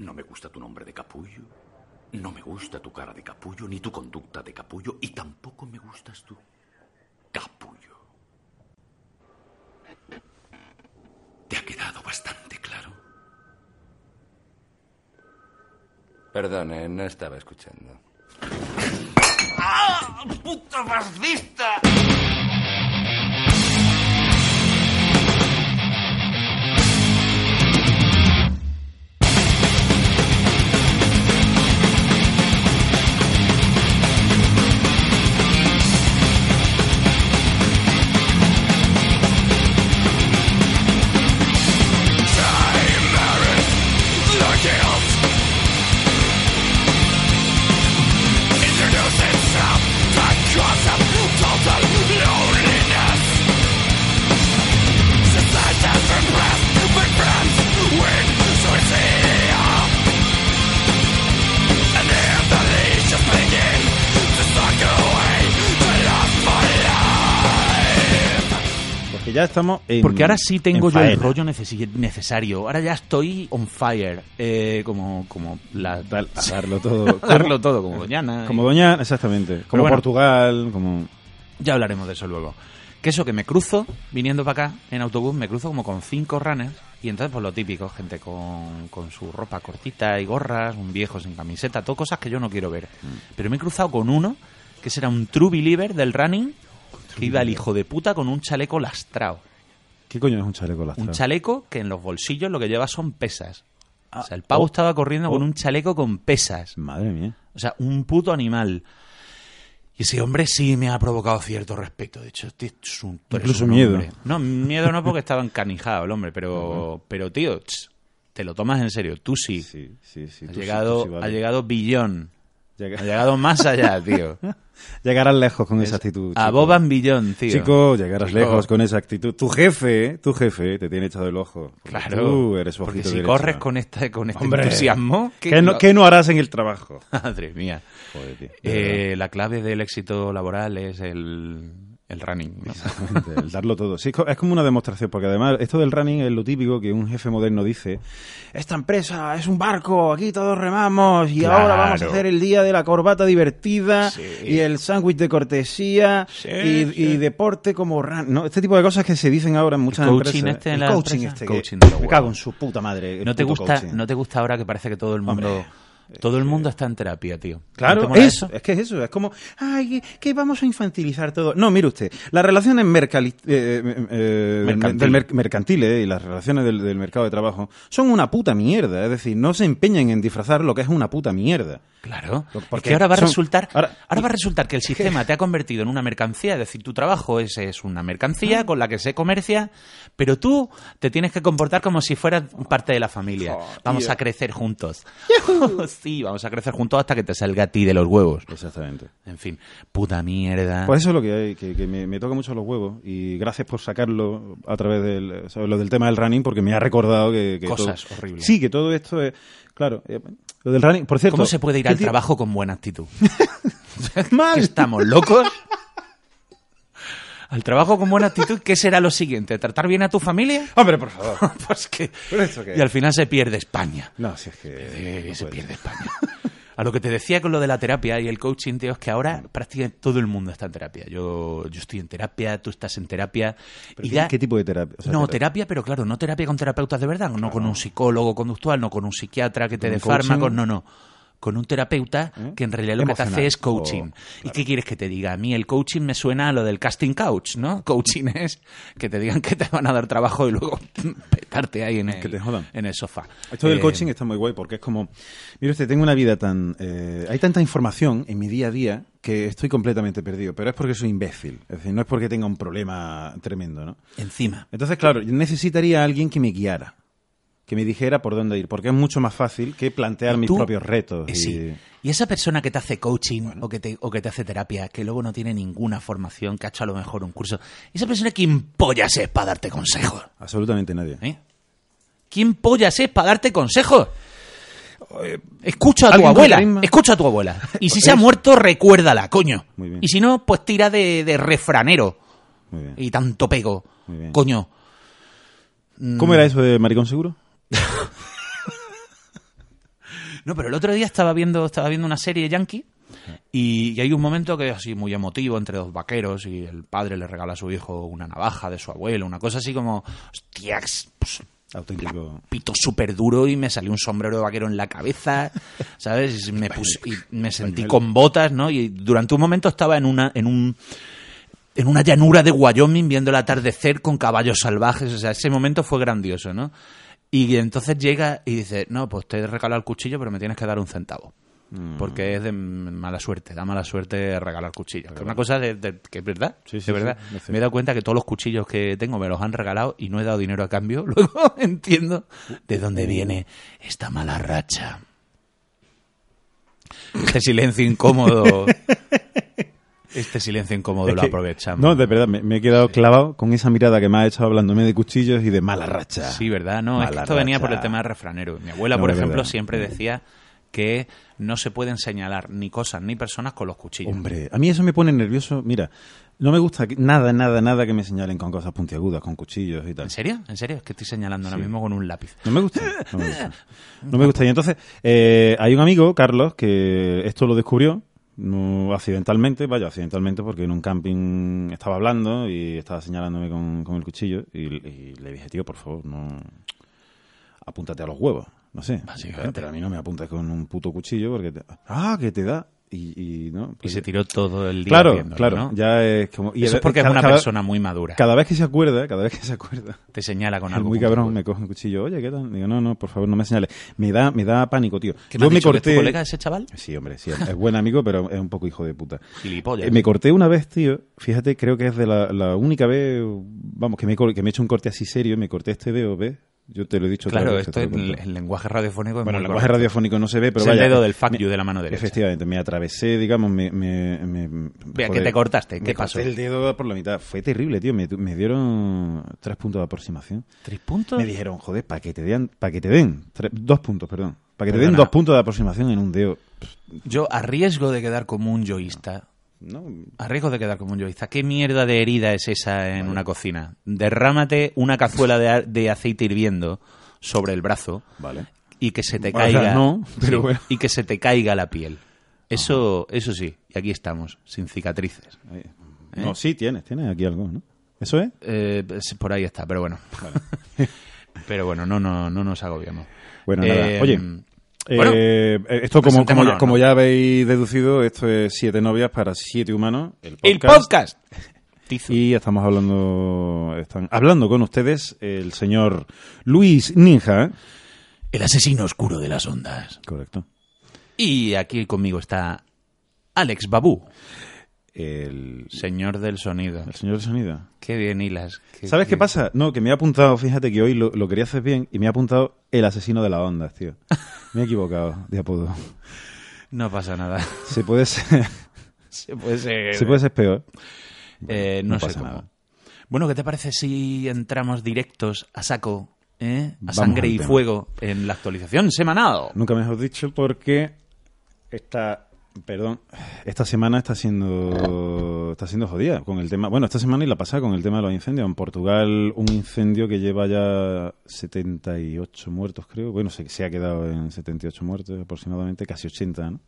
No me gusta tu nombre de capullo, no me gusta tu cara de capullo, ni tu conducta de capullo, y tampoco me gustas tú. Capullo. ¿Te ha quedado bastante claro? Perdone, no estaba escuchando. ¡Ah! ¡Puta fascista! Ya estamos en. Porque ahora sí tengo en yo el faena. rollo necesi- necesario. Ahora ya estoy on fire. eh, como, como la. A darlo todo. darlo todo, como Doñana. Como Doña, exactamente. Como bueno. Portugal, como. Ya hablaremos de eso luego. Que eso que me cruzo, viniendo para acá en autobús, me cruzo como con cinco runners. Y entonces, pues lo típico, gente con, con su ropa cortita y gorras, un viejo sin camiseta, todo cosas que yo no quiero ver. Pero me he cruzado con uno que será un true believer del running, que iba el hijo de puta con un chaleco lastrado. ¿Qué coño es un chaleco lastrado? Un chaleco que en los bolsillos lo que lleva son pesas. O sea, el pavo estaba corriendo con oh. un chaleco con pesas. Madre mía. O sea, un puto animal. Y ese hombre sí me ha provocado cierto respeto. De hecho, este es un, Incluso un miedo. hombre. No, miedo no porque estaba encanijado el hombre, pero, pero tío, te lo tomas en serio. Tú sí. Sí, sí, sí. ha, tú sí, llegado, tú sí, vale. ha llegado billón. Llega- Ha llegado más allá, tío. Llegarás lejos con esa actitud. A. Boban billón, tío. Chico, llegarás Chico. lejos con esa actitud. Tu jefe, tu jefe, te tiene echado el ojo. Claro. Tú eres su porque si derecho. corres con, esta, con este Hombre, entusiasmo... ¿Qué no, qué no harás en el trabajo? Madre mía. Joder, tío, Eh, la clave del éxito laboral es el, el running. ¿no? Exactamente, el darlo todo. Sí, es co- es como una demostración, porque además esto del running es lo típico que un jefe moderno dice, esta empresa es un barco, aquí todos remamos y ahora vamos a hacer el día de la corbata divertida Sí. y el sándwich de cortesía Sí, y, sí. y deporte como run. ¿no? Este tipo de cosas que se dicen ahora en muchas El coaching empresas. este en el la coaching empresa. este. Coaching que, me cago en su puta madre. ¿No te, gusta, coaching. ¿No te gusta ahora que parece que todo el mundo... Hombre, todo el mundo está en terapia, tío. ¿No Claro, eso, es que es eso, es como, ay, que, vamos a infantilizar todo. No, mire usted, las relaciones mercali- eh, eh, eh, Mercantil. del mer- mercantiles y las relaciones del, del mercado de trabajo son una puta mierda, es decir, no se empeñen en disfrazar lo que es una puta mierda. Claro, Porque ahora va a son- resultar, ahora- ahora, va a resultar que el sistema te ha convertido en una mercancía, es decir, tu trabajo es, es una Ah. mercancía con la que se comercia, pero tú te tienes que comportar como si fueras parte de la familia. vamos a crecer juntos. Sí, vamos a crecer juntos hasta que te salga a ti de los huevos. Exactamente. En fin, puta mierda. Pues eso es lo que hay, que, que me, me toca mucho los huevos y gracias por sacarlo a través del, ¿sabes? lo del tema del running porque me ha recordado que... que Cosas todo- horribles. Sí, que todo esto es... Claro, eh, lo del running, por cierto... ¿Cómo se puede ir ¿qué al ti- trabajo con buena actitud? Mal. ¿Que estamos locos? ¿Al trabajo con buena actitud qué será lo siguiente? ¿Tratar bien a tu familia? Hombre, por favor. pues que... Y al final se pierde España. No, si es que... Eh, no se puede pierde. España. A lo que te decía con lo de la terapia y el coaching, tío, es que ahora prácticamente todo el mundo está en terapia. Yo, yo estoy en terapia, tú estás en terapia. ¿Pero y qué, ya, qué tipo de terapia? O sea, no, terapia- terapia, pero claro, no terapia con terapeutas de verdad, no con un psicólogo conductual, no con un psiquiatra que te ¿Con dé fármacos, no, no. Con un terapeuta ¿Eh? que en realidad lo que te hace es coaching. O- ¿Y qué quieres que te diga? A mí el coaching me suena a lo del casting couch, ¿no? Coaching es que te digan que te van a dar trabajo y luego petarte ahí en el, Que te jodan. en el sofá. Esto del Eh, coaching está muy guay porque es como, mire usted, tengo una vida tan, eh, hay tanta información en mi día a día que estoy completamente perdido, pero es porque soy imbécil, es decir, no es porque tenga un problema tremendo, ¿no? Encima. Entonces, claro, necesitaría a alguien que me guiara, que me dijera por dónde ir, porque es mucho más fácil que plantear mis propios retos. Eh, y- sí. Y esa persona que te hace coaching o, que te, o que te hace terapia, que luego no tiene ninguna formación, que ha hecho a lo mejor un curso, esa persona, ¿quién pollas es para darte consejos? Absolutamente nadie. ¿Eh? ¿Quién pollas es para darte consejos? Escucha a tu ¿alguien con abuela, escucha a tu abuela. Y si se ha muerto, recuérdala, coño. Muy bien. Y si no, pues tira de, de refranero. Muy bien. Y tanto pego. Muy bien. Coño. ¿Cómo era eso de maricón seguro? No, pero el otro día estaba viendo, estaba viendo una serie yankee y, y hay un momento que es así muy emotivo entre dos vaqueros y el padre le regala a su hijo una navaja de su abuelo, una cosa así como, hostias, pues, Auténtico. pito súper duro y me salió un sombrero de vaquero en la cabeza, ¿sabes? Y me, puse- y me sentí con botas, ¿no? Y durante un momento estaba en una, en un, en una llanura de Wyoming viendo el atardecer con caballos salvajes, o sea, ese momento fue grandioso, ¿no? Y entonces llega y dice, no, pues te he regalado el cuchillo, pero me tienes que dar un centavo. Mm. Porque es de mala suerte, da mala suerte regalar cuchillos. Que es una cosa de, de- que es verdad, Sí, sí, de verdad. sí, me he dado cuenta que todos los cuchillos que tengo me los han regalado y no he dado dinero a cambio. Luego entiendo de dónde viene esta mala racha. Este silencio incómodo. Este silencio incómodo Es lo aprovechamos. No, de verdad, me, me he quedado clavado con esa mirada que me ha hecho hablándome de cuchillos y de mala racha. Sí, ¿verdad? No, es que esto venía por el tema del refranero. Mi abuela, No, por ejemplo, verdad. siempre decía que no se pueden señalar ni cosas ni personas con los cuchillos. Hombre, a mí eso me pone nervioso. Mira, no me gusta que- nada, nada, nada que me señalen con cosas puntiagudas, con cuchillos y tal. ¿En serio? ¿En serio? Es que estoy señalando ahora mismo con un lápiz. No me gusta. No me gusta. No me gusta. Y entonces, eh, hay un amigo, Carlos, que esto lo descubrió no accidentalmente, vaya, accidentalmente, porque en un camping estaba hablando y estaba señalándome con, con el cuchillo y, y le dije, tío, por favor, no apúntate a los huevos. No sé. Pero a mí no me apuntes con un puto cuchillo porque... te- ah, que te da. Y, y no. Y pues- se tiró todo el día Claro, claro. ¿no? Ya es como... y Eso es porque es una cada- persona muy madura. Cada vez que se acuerda, cada vez que se acuerda, Te señala con algo. muy cabrón me coge un cuchillo. Oye, ¿qué tal? Digo, no, no, por favor, no me señales. Me da, me da pánico, tío. ¿Qué Yo me dicho, que es tu corté... colega ese chaval? Sí, hombre, sí, es buen amigo, pero es un poco hijo de puta. Eh, Me corté una vez, tío. Fíjate, creo que es de la, la única vez, vamos, que me, que me he hecho un corte así serio. Me corté este dedo, ¿ves? Yo te lo he dicho Claro, vez, esto he el, el lenguaje radiofónico es Bueno, el lenguaje correcto. radiofónico no se ve, pero Es el vaya. dedo eh, del fuck me- you de la mano derecha. Efectivamente, me atravesé, digamos, me... me, me Vea, que te cortaste, ¿qué pasó? el dedo por la mitad. Fue terrible, tío. Me, me dieron tres puntos de aproximación. ¿Tres puntos? Me dijeron, joder, para que te den, para que te den, tres- dos puntos, perdón. Para que te den dos puntos de aproximación en un dedo. Yo, a riesgo de quedar como un yoísta, No, a riesgo de quedar como un yoísta, ¿qué mierda de herida es esa en una cocina? Derrámate una cazuela de, de aceite hirviendo sobre el brazo vale. y que se te caiga no, pero sí, bueno. y que se te caiga la piel. Eso, eso sí, y aquí estamos, sin cicatrices. Ahí. No, sí, tienes, tienes aquí algo, ¿no? ¿Eso es? Eh, pues, por ahí está, pero bueno. pero bueno, no, no, no nos agobiamos. Bueno, nada. Eh, Oye, bueno, eh, esto como, como, ya, presentémonos, como ¿no? ya habéis deducido, esto es Siete novias para siete humanos. El el podcast. Y estamos hablando, están hablando con ustedes el señor Luis Ninja. El asesino oscuro de las ondas. Correcto. Y aquí conmigo está Alex Babú, El, señor del sonido. el señor de sonido. Qué bien hilas. ¿Sabes qué pasa? No, que me he apuntado, fíjate que hoy lo, lo quería hacer bien y me he apuntado el asesino de las ondas, tío. Me he equivocado de apodo. No pasa nada. Se puede ser, Se puede ser. se puede ser peor. Eh, no, no sé cómo. nada. Bueno, ¿qué te parece si entramos directos a saco, eh? a Vamos sangre y fuego en la actualización semanal? Nunca mejor dicho porque esta, perdón, esta semana está siendo está siendo jodida con el tema. Bueno, esta semana y la pasada con el tema de los incendios. En Portugal un incendio que lleva ya 78 muertos, creo. Bueno, se, se ha quedado en 78 muertos aproximadamente, casi 80, ¿no?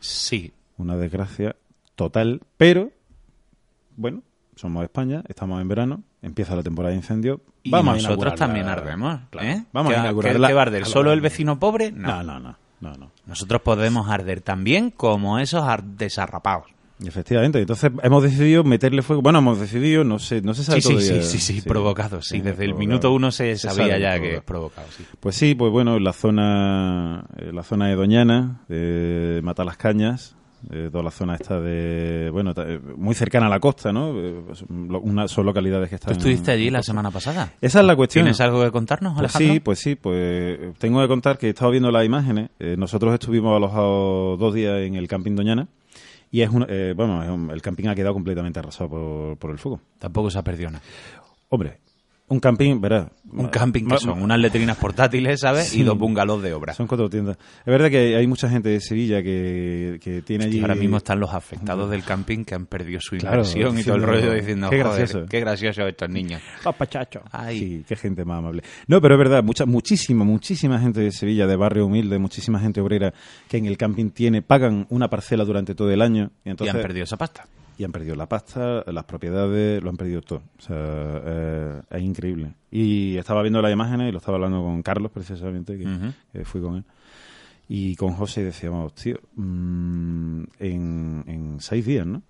Sí. Una desgracia total, pero bueno, somos España, estamos en verano, empieza la temporada de incendios. Y vamos a nosotros inaugurarla. también ardemos. ¿eh? Vamos ¿Qué- a inaugurarla. ¿Qué a a ¿Solo el vecino pobre? No, no, no, no, no. Nosotros podemos arder también como esos ar- desarrapados. Efectivamente, entonces hemos decidido meterle fuego. Bueno, hemos decidido, no sé, no se sabe Sí, sí, sí, todavía. sí, sí, provocado. Sí, Sí, desde el provocado. minuto uno se sabía ya provocado. que es provocado. Sí. Pues sí, pues bueno, en la zona, la zona de Doñana, de Matalascañas, Eh, toda la zona esta de, bueno, eh, muy cercana a la costa, ¿no? Eh, pues, una, son localidades que ¿Tú están... estuviste allí la semana pasada? Esa es la cuestión. ¿Tienes algo que contarnos, Pues Alejandro? sí, pues sí, pues tengo que contar que he estado viendo las imágenes. Eh, nosotros estuvimos alojados dos días en el camping Doñana y es un, eh, bueno, es un- el camping ha quedado completamente arrasado por, por el fuego. Tampoco se ha perdido nada. Hombre, un camping, verás. Un camping que son unas letrinas portátiles, ¿sabes? Sí. Y dos bungalows de obra. Son cuatro tiendas. Es verdad que hay mucha gente de Sevilla que, que tiene allí. Y ahora mismo están los afectados del camping que han perdido su Claro, inversión y todo el rollo diciendo, "Qué "Joder, gracioso". qué gracioso estos niños. Papachacho. Ay. Sí, qué gente más amable. No, pero es verdad, mucha, muchísima, muchísima gente de Sevilla, de barrio humilde, muchísima gente obrera que en el camping tiene, pagan una parcela durante todo el año y entonces y han perdido esa pasta. Y han perdido la pasta, las propiedades, lo han perdido todo. O sea, eh, es increíble. Y estaba viendo las imágenes y lo estaba hablando con Carlos precisamente, que, fui con él. Y con José y decíamos, tío, mm, en, en seis días, ¿no?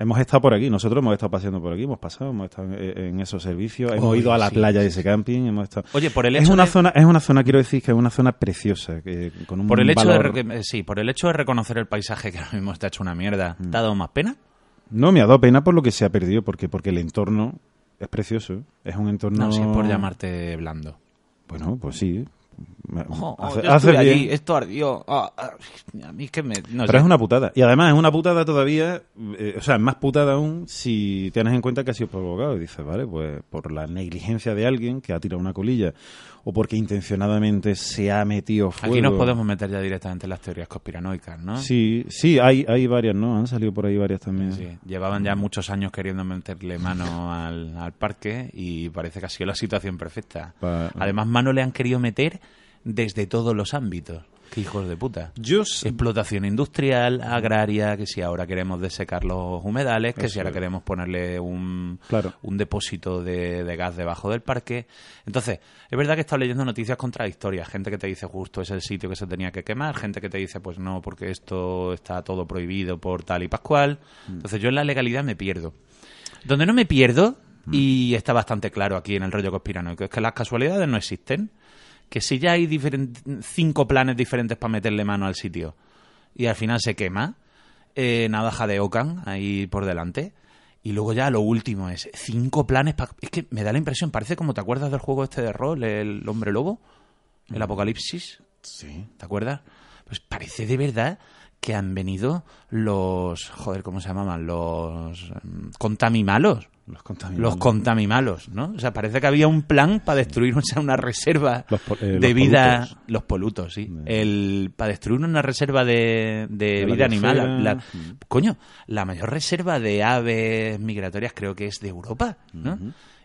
Hemos estado por aquí, nosotros hemos estado paseando por aquí, hemos pasado, hemos estado en, en esos servicios, hemos ido a la sí, playa de ese camping, hemos estado... Oye, por el es hecho una de- zona, es una zona, quiero decir que es una zona preciosa, que, con un Por el hecho de valor- re- eh, sí, por el hecho de reconocer el paisaje que ahora mismo está hecho una mierda, Mm. ¿te ha dado más pena? No, me ha dado pena por lo que se ha perdido, porque porque el entorno es precioso, es un entorno... No, si es por llamarte blando. Bueno, pues sí. Oh, oh, hace- yo hace estuve bien. allí, esto ardió. Ah, ah, a mí es que me... no Pero sé. es una putada. Y además es una putada todavía, eh, o sea, es más putada aún si tienes en cuenta que ha sido provocado. Y dices, vale, pues por la negligencia de alguien que ha tirado una colilla o porque intencionadamente se ha metido fuego. Aquí nos podemos meter ya directamente en las teorías conspiranoicas, ¿no? Sí, sí, hay, hay varias, ¿no? Han salido por ahí varias también. Sí, llevaban ya muchos años queriendo meterle mano al, al parque y parece que ha sido la situación perfecta. Pa- Además, mano le han querido meter desde todos los ámbitos. Qué hijos de puta. Yo Explotación industrial, agraria, que si ahora queremos desecar los humedales, que si ahora es. queremos ponerle un, Claro. un depósito de, de gas debajo del parque. Entonces, es verdad que he estado leyendo noticias contradictorias. Gente que te dice justo es el sitio que se tenía que quemar, gente que te dice pues no, porque esto está todo prohibido por tal y pascual. Mm. Entonces yo en la legalidad me pierdo. Donde no me pierdo, y está bastante claro aquí en el rollo conspiranoico, es que las casualidades no existen. Que si ya hay cinco planes diferentes para meterle mano al sitio y al final se quema, eh, navaja de Ocan ahí por delante. Y luego ya lo último es cinco planes para... Es que me da la impresión, parece como te acuerdas del juego este de rol, el hombre lobo, el apocalipsis. Sí. ¿Te acuerdas? Pues parece de verdad que han venido los... Joder, ¿cómo se llamaban? Los mm, contamimalos. Los contaminados. Los contamimalos, ¿no? O sea, parece que había un plan para destruir o sea, una reserva Los eh, de los vida... polutos. Los polutos, sí. El, para destruir una reserva de, de De la vida animal. La- Mm. coño, la mayor reserva de aves migratorias creo que es de Europa, ¿no?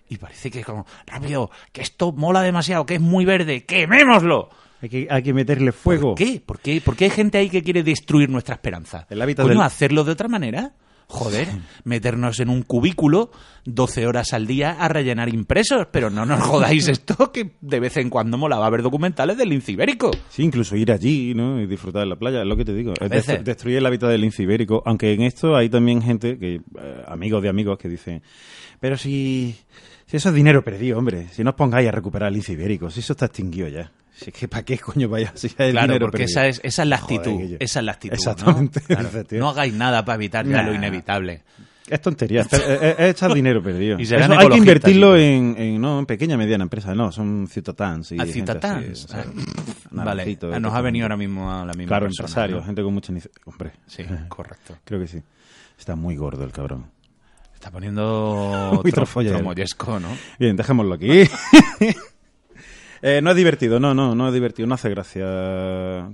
Y parece que como, rápido, que esto mola demasiado, que es muy verde, quemémoslo. Hay que, hay que meterle fuego. ¿Por qué? ¿Por qué? ¿Por qué hay gente ahí que quiere destruir nuestra esperanza? El hábitat Coño, del- hacerlo de otra manera. Joder, meternos en un cubículo 12 horas al día a rellenar impresos, pero no nos jodáis esto que de vez en cuando molaba ver documentales del lince ibérico. Sí, incluso ir allí, ¿no? Y disfrutar de la playa, es lo que te digo. Destru- destruir el hábitat del lince ibérico. Aunque en esto hay también gente, que eh, amigos de amigos, que dicen, pero si, si eso es dinero perdido, hombre, si no os pongáis a recuperar el lince ibérico, si eso está extinguido ya. Si es que ¿para qué coño vaya si el Claro, dinero porque perdido? esa es, esa es la Joder, actitud. Guillo. esa es la actitud. Exactamente, ¿no? Claro, no hagáis nada para evitar ya Nah. lo inevitable. Es tontería, es, es- es echar dinero perdido. Y Eso hay que invertirlo y en, en, no, en pequeña, mediana empresa. No, son ciutatans. y A gente ciutatans. así, o sea, Vale, naranjito, nos ha venido ahora mismo a la misma Claro, persona, empresarios, ¿no? gente con mucha iniciativa. Hombre, Sí, correcto. creo que sí. Está muy gordo el cabrón. Está poniendo Muy tro- trofollero. ¿no? Bien, dejémoslo aquí. Eh, no es divertido, no, no, no es divertido. No hace gracia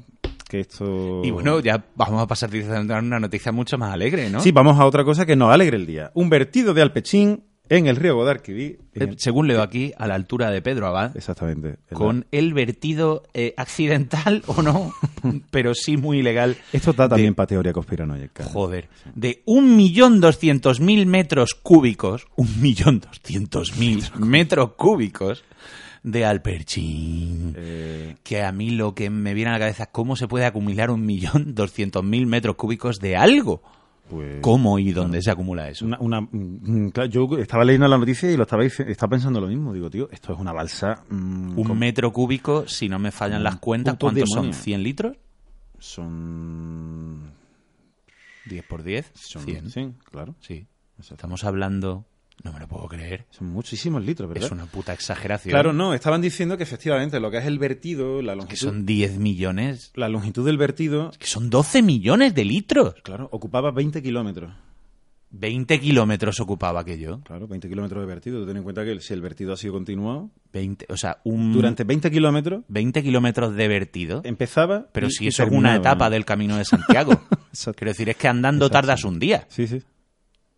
que esto... Y bueno, ya vamos a pasar a una noticia mucho más alegre, ¿no? Sí, vamos a otra cosa que nos alegre el día. Un vertido de Alpechín en el río Guadalquivir. en Eh, el- Según leo aquí, a la altura de Pedro Abad, Exactamente. con el vertido eh, accidental o no, pero sí muy ilegal. Esto da de- también para teoría conspiranoica. Joder, de 1.200.000 metros cúbicos, 1.200.000 metros cúbicos de Alperchín. Eh, Que a mí lo que me viene a la cabeza es cómo se puede acumular 1.200.000 metros cúbicos de algo. pues... ¿Cómo y dónde se acumula eso? Una, una- mm, claro, yo estaba leyendo la noticia y lo estaba, estaba pensando lo mismo. Digo, tío, esto es una balsa. mm, Un con- metro cúbico, si no me fallan Un las cuentas, ¿cuántos demonio. son? ¿100 litros? Son 10 por 10, Son 100. 100, claro. Sí. Exacto. Estamos hablando... No me lo puedo creer. Son muchísimos litros, ¿verdad? Es una puta exageración. Claro, no, estaban diciendo que efectivamente lo que es el vertido, la Que longitud, son 10 millones. la longitud del vertido, Que son 12 millones de litros. claro, ocupaba 20 kilómetros. 20 kilómetros ocupaba aquello. Claro, 20 kilómetros de vertido. Ten en cuenta que si el vertido ha sido continuado, 20, o sea, un... durante 20 kilómetros 20 kilómetros de vertido. empezaba. Pero y- si y eso es una etapa del camino de Santiago. Quiero decir, es que andando Exacto. tardas un día. Sí, sí.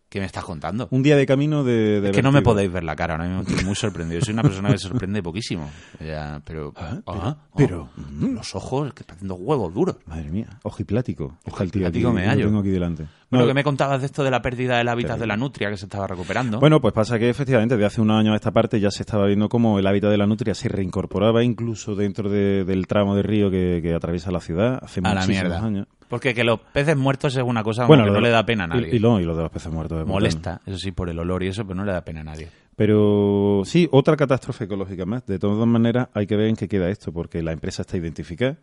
¿Qué me estás contando? Un día de camino de. de es que no me podéis ver la cara ahora mismo, estoy muy sorprendido. Soy una persona que se sorprende poquísimo. Ya, pero, Ah, ah, pero- ah, los ojos que están haciendo huevos duros. Madre mía, ojiplático. Está Ojiplático aquí, me lo hallo. tengo aquí delante. Bueno, No, que me contabas de esto de la pérdida del hábitat de la nutria que se estaba recuperando. Bueno, pues pasa que efectivamente de hace unos años a esta parte ya se estaba viendo cómo el hábitat de la nutria se reincorporaba incluso dentro de- del tramo de río que, que atraviesa la ciudad hace a muchísimos años. Porque que los peces muertos es una cosa Bueno, que no le da pena a nadie. Y, lo, y lo de los peces muertos. es. Molesta, eso sí, por el olor y eso, pero no le da pena a nadie. Pero sí, otra catástrofe ecológica más. De todas maneras, hay que ver en qué queda esto, porque la empresa está identificada.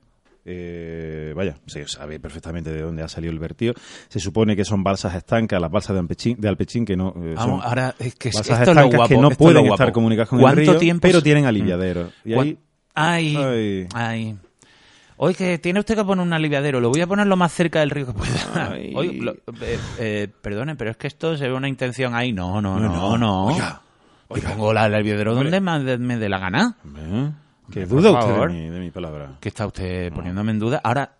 Eh, vaya, se sabe perfectamente de dónde ha salido el vertido. Se supone que son balsas estancas, las balsas de Alpechín, de Alpechín que no. eh, Vamos, son ahora es que balsas esto estancas guapo. que no pueden estar comunicadas con el ¿Cuánto río, tiempo pero tienen aliviaderos. Y ¿Cuán- ahí, Ay, Ay. ay. Hoy que tiene usted que poner un aliviadero, lo voy a poner lo más cerca del río que pueda. Lo- eh, eh, perdone, pero es que esto se ve una intención ahí. No, no, no, no. Oiga, Yo pongo el aliviadero donde más me dé la gana. Hombre, que duda usted favor. de mi, de mi palabra. ¿Qué está usted poniéndome en duda? Ahora,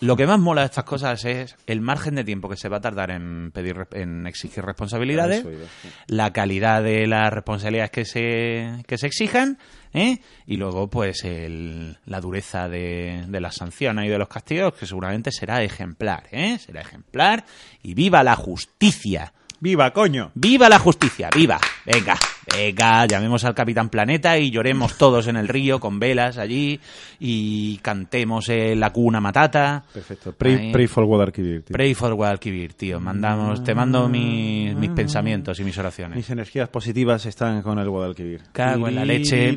lo que más mola de estas cosas es el margen de tiempo que se va a tardar en pedir re- en exigir responsabilidades, Eso iba, sí. la calidad de las responsabilidades que se, que se exijan, ¿eh? y luego, pues, el- la dureza de, de las sanciones y de los castigos, que seguramente será ejemplar, ¿eh? Será ejemplar. Y viva la justicia. ¡Viva, coño! ¡Viva la justicia! ¡Viva! Venga, venga, llamemos al Capitán Planeta y lloremos todos en el río con velas allí y cantemos eh, la cuna matata. Perfecto. Pray, for Guadalquivir. tío. Pray for Guadalquivir, tío. Mandamos, te mando mis, mis pensamientos y mis oraciones. Mis energías positivas están con el Guadalquivir. Cago en la leche. En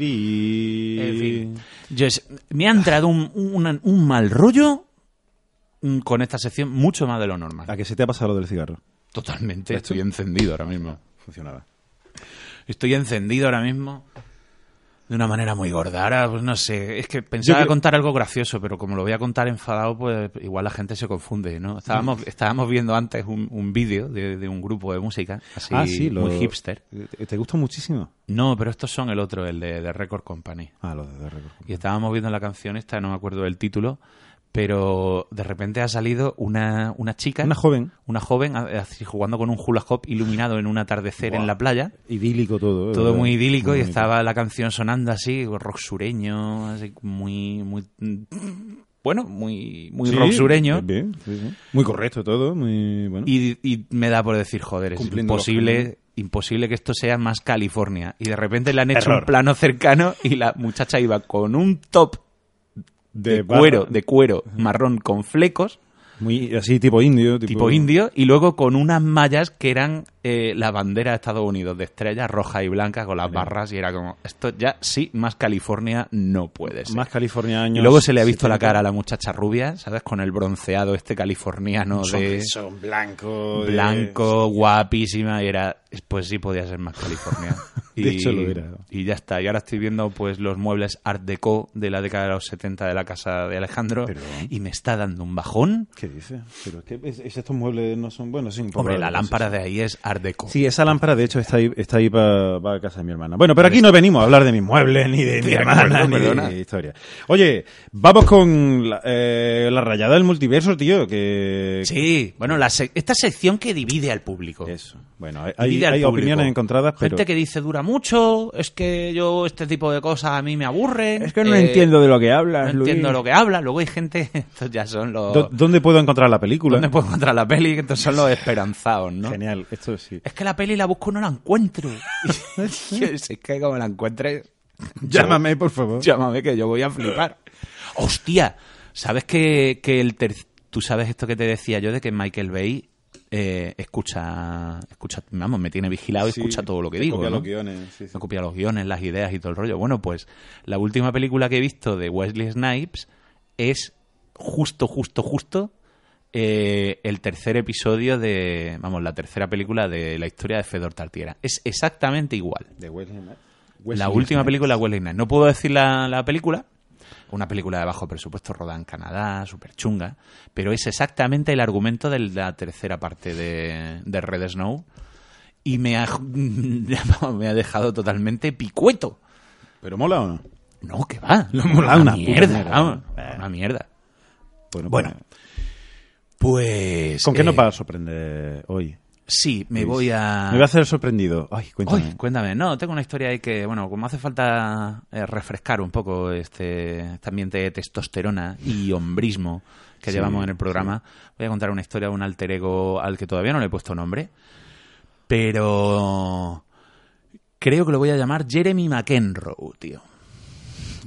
fin, yo es- me ha entrado un, un- un mal rollo con esta sección mucho más de lo normal. ¿A que se te ha pasado lo del cigarro? Totalmente. Estoy encendido ahora mismo. Funcionaba. Estoy encendido ahora mismo de una manera muy gorda. Ahora, pues no sé, es que pensaba creo- contar algo gracioso, pero como lo voy a contar enfadado, pues igual la gente se confunde, ¿no? Estábamos, estábamos viendo antes un, un vídeo de, de un grupo de música, así ah, sí, lo- muy hipster. ¿Te, te gusta muchísimo? No, pero estos son el otro, el de, de Record Company. Ah, los de The Record. Y estábamos viendo la canción esta, no me acuerdo del título, pero de repente ha salido una, una chica, Una joven, una joven, así jugando con un hula hop iluminado en un atardecer en la playa. idílico todo. ¿eh? Todo muy idílico y bonito. estaba la canción sonando así, rock sureño, así muy, muy, bueno, muy, muy Sí, rock sureño. bien, sí, sí. Muy correcto todo, muy bueno. Y, y me da por decir, joder, es imposible, imposible que esto sea más California. Y de repente le han hecho Error. un plano cercano y la muchacha iba con un top de, cuero, de cuero marrón con flecos, Muy así, tipo indio. Tipo, tipo indio, y luego con unas mallas que eran eh, la bandera de Estados Unidos, de estrellas roja y blanca con las barras, y era como, esto ya sí, más California no puede ser. Más californianos. y luego se le ha visto la cara a la muchacha rubia, ¿sabes? Con el bronceado este californiano de Son blanco. de- blanco, guapísima, y era, pues sí podía ser más California. De hecho, lo era. Y ya está. Y ahora estoy viendo pues los muebles Art Deco de la década de los 70 de la casa de Alejandro Pero- y me está dando un bajón. ¿Qué dice? Pero es que es- es- estos muebles no son buenos. Poco Hombre, la lámpara de ahí es Art Deco. Sí, esa lámpara de hecho está ahí, está ahí para casa de mi hermana. Bueno, pero aquí no venimos a hablar de mis muebles, ni de mi hermana, ni de historia. Oye, vamos con la, eh, la rayada del multiverso, tío, que... Sí, bueno, la se- esta sección que divide al público. Eso. Bueno, hay, hay opiniones encontradas, pero... Gente que dice dura mucho, es que yo este tipo de cosas a mí me aburren. Es que no eh, entiendo de lo que hablas, No Luis. entiendo lo que habla. Luego hay gente, estos ya son los... ¿Dó- ¿Dónde puedo encontrar la película? ¿Dónde puedo encontrar la peli? Estos son los esperanzados, ¿no? Genial, esto sí. Es que la peli la busco y no la encuentro. si es que como la encuentres, Llámame, por favor. llámame que yo voy a flipar. ¡Hostia! ¿Sabes que, que el ter- tú sabes esto que te decía yo de que Michael Bay eh, escucha, escucha, vamos, me tiene vigilado y Sí, escucha todo lo que digo, copia ¿no? los guiones, sí, sí. Me copia los guiones, las ideas y todo el rollo. Bueno, pues la última película que he visto de Wesley Snipes es justo, justo, justo eh, el tercer episodio de, vamos, la tercera película de la historia de Fedor Tartiera. Es exactamente igual. De Wesley Snipes. la Wesley última película, Wesley Snipes. No puedo decir la, la película, una película de bajo presupuesto rodada en Canadá, súper chunga, pero es exactamente el argumento de la tercera parte de, de Red Snow y me ha, me ha dejado totalmente picueto. ¿Pero mola o no? No, que va. Lo mola una mierda. mierda. vamos, Una mierda. Bueno, Bueno, Pues. ¿Con qué eh, nos vas a sorprender hoy? Sí, me Luis? voy a. Me voy a hacer sorprendido. Ay, cuéntame. Uy, cuéntame. No, tengo una historia ahí que, bueno, como hace falta eh, refrescar un poco este, este ambiente de testosterona y hombrismo que Sí, llevamos en el programa, voy a contar una historia de un alter ego al que todavía no le he puesto nombre, pero creo que lo voy a llamar Jeremy McEnroe, tío.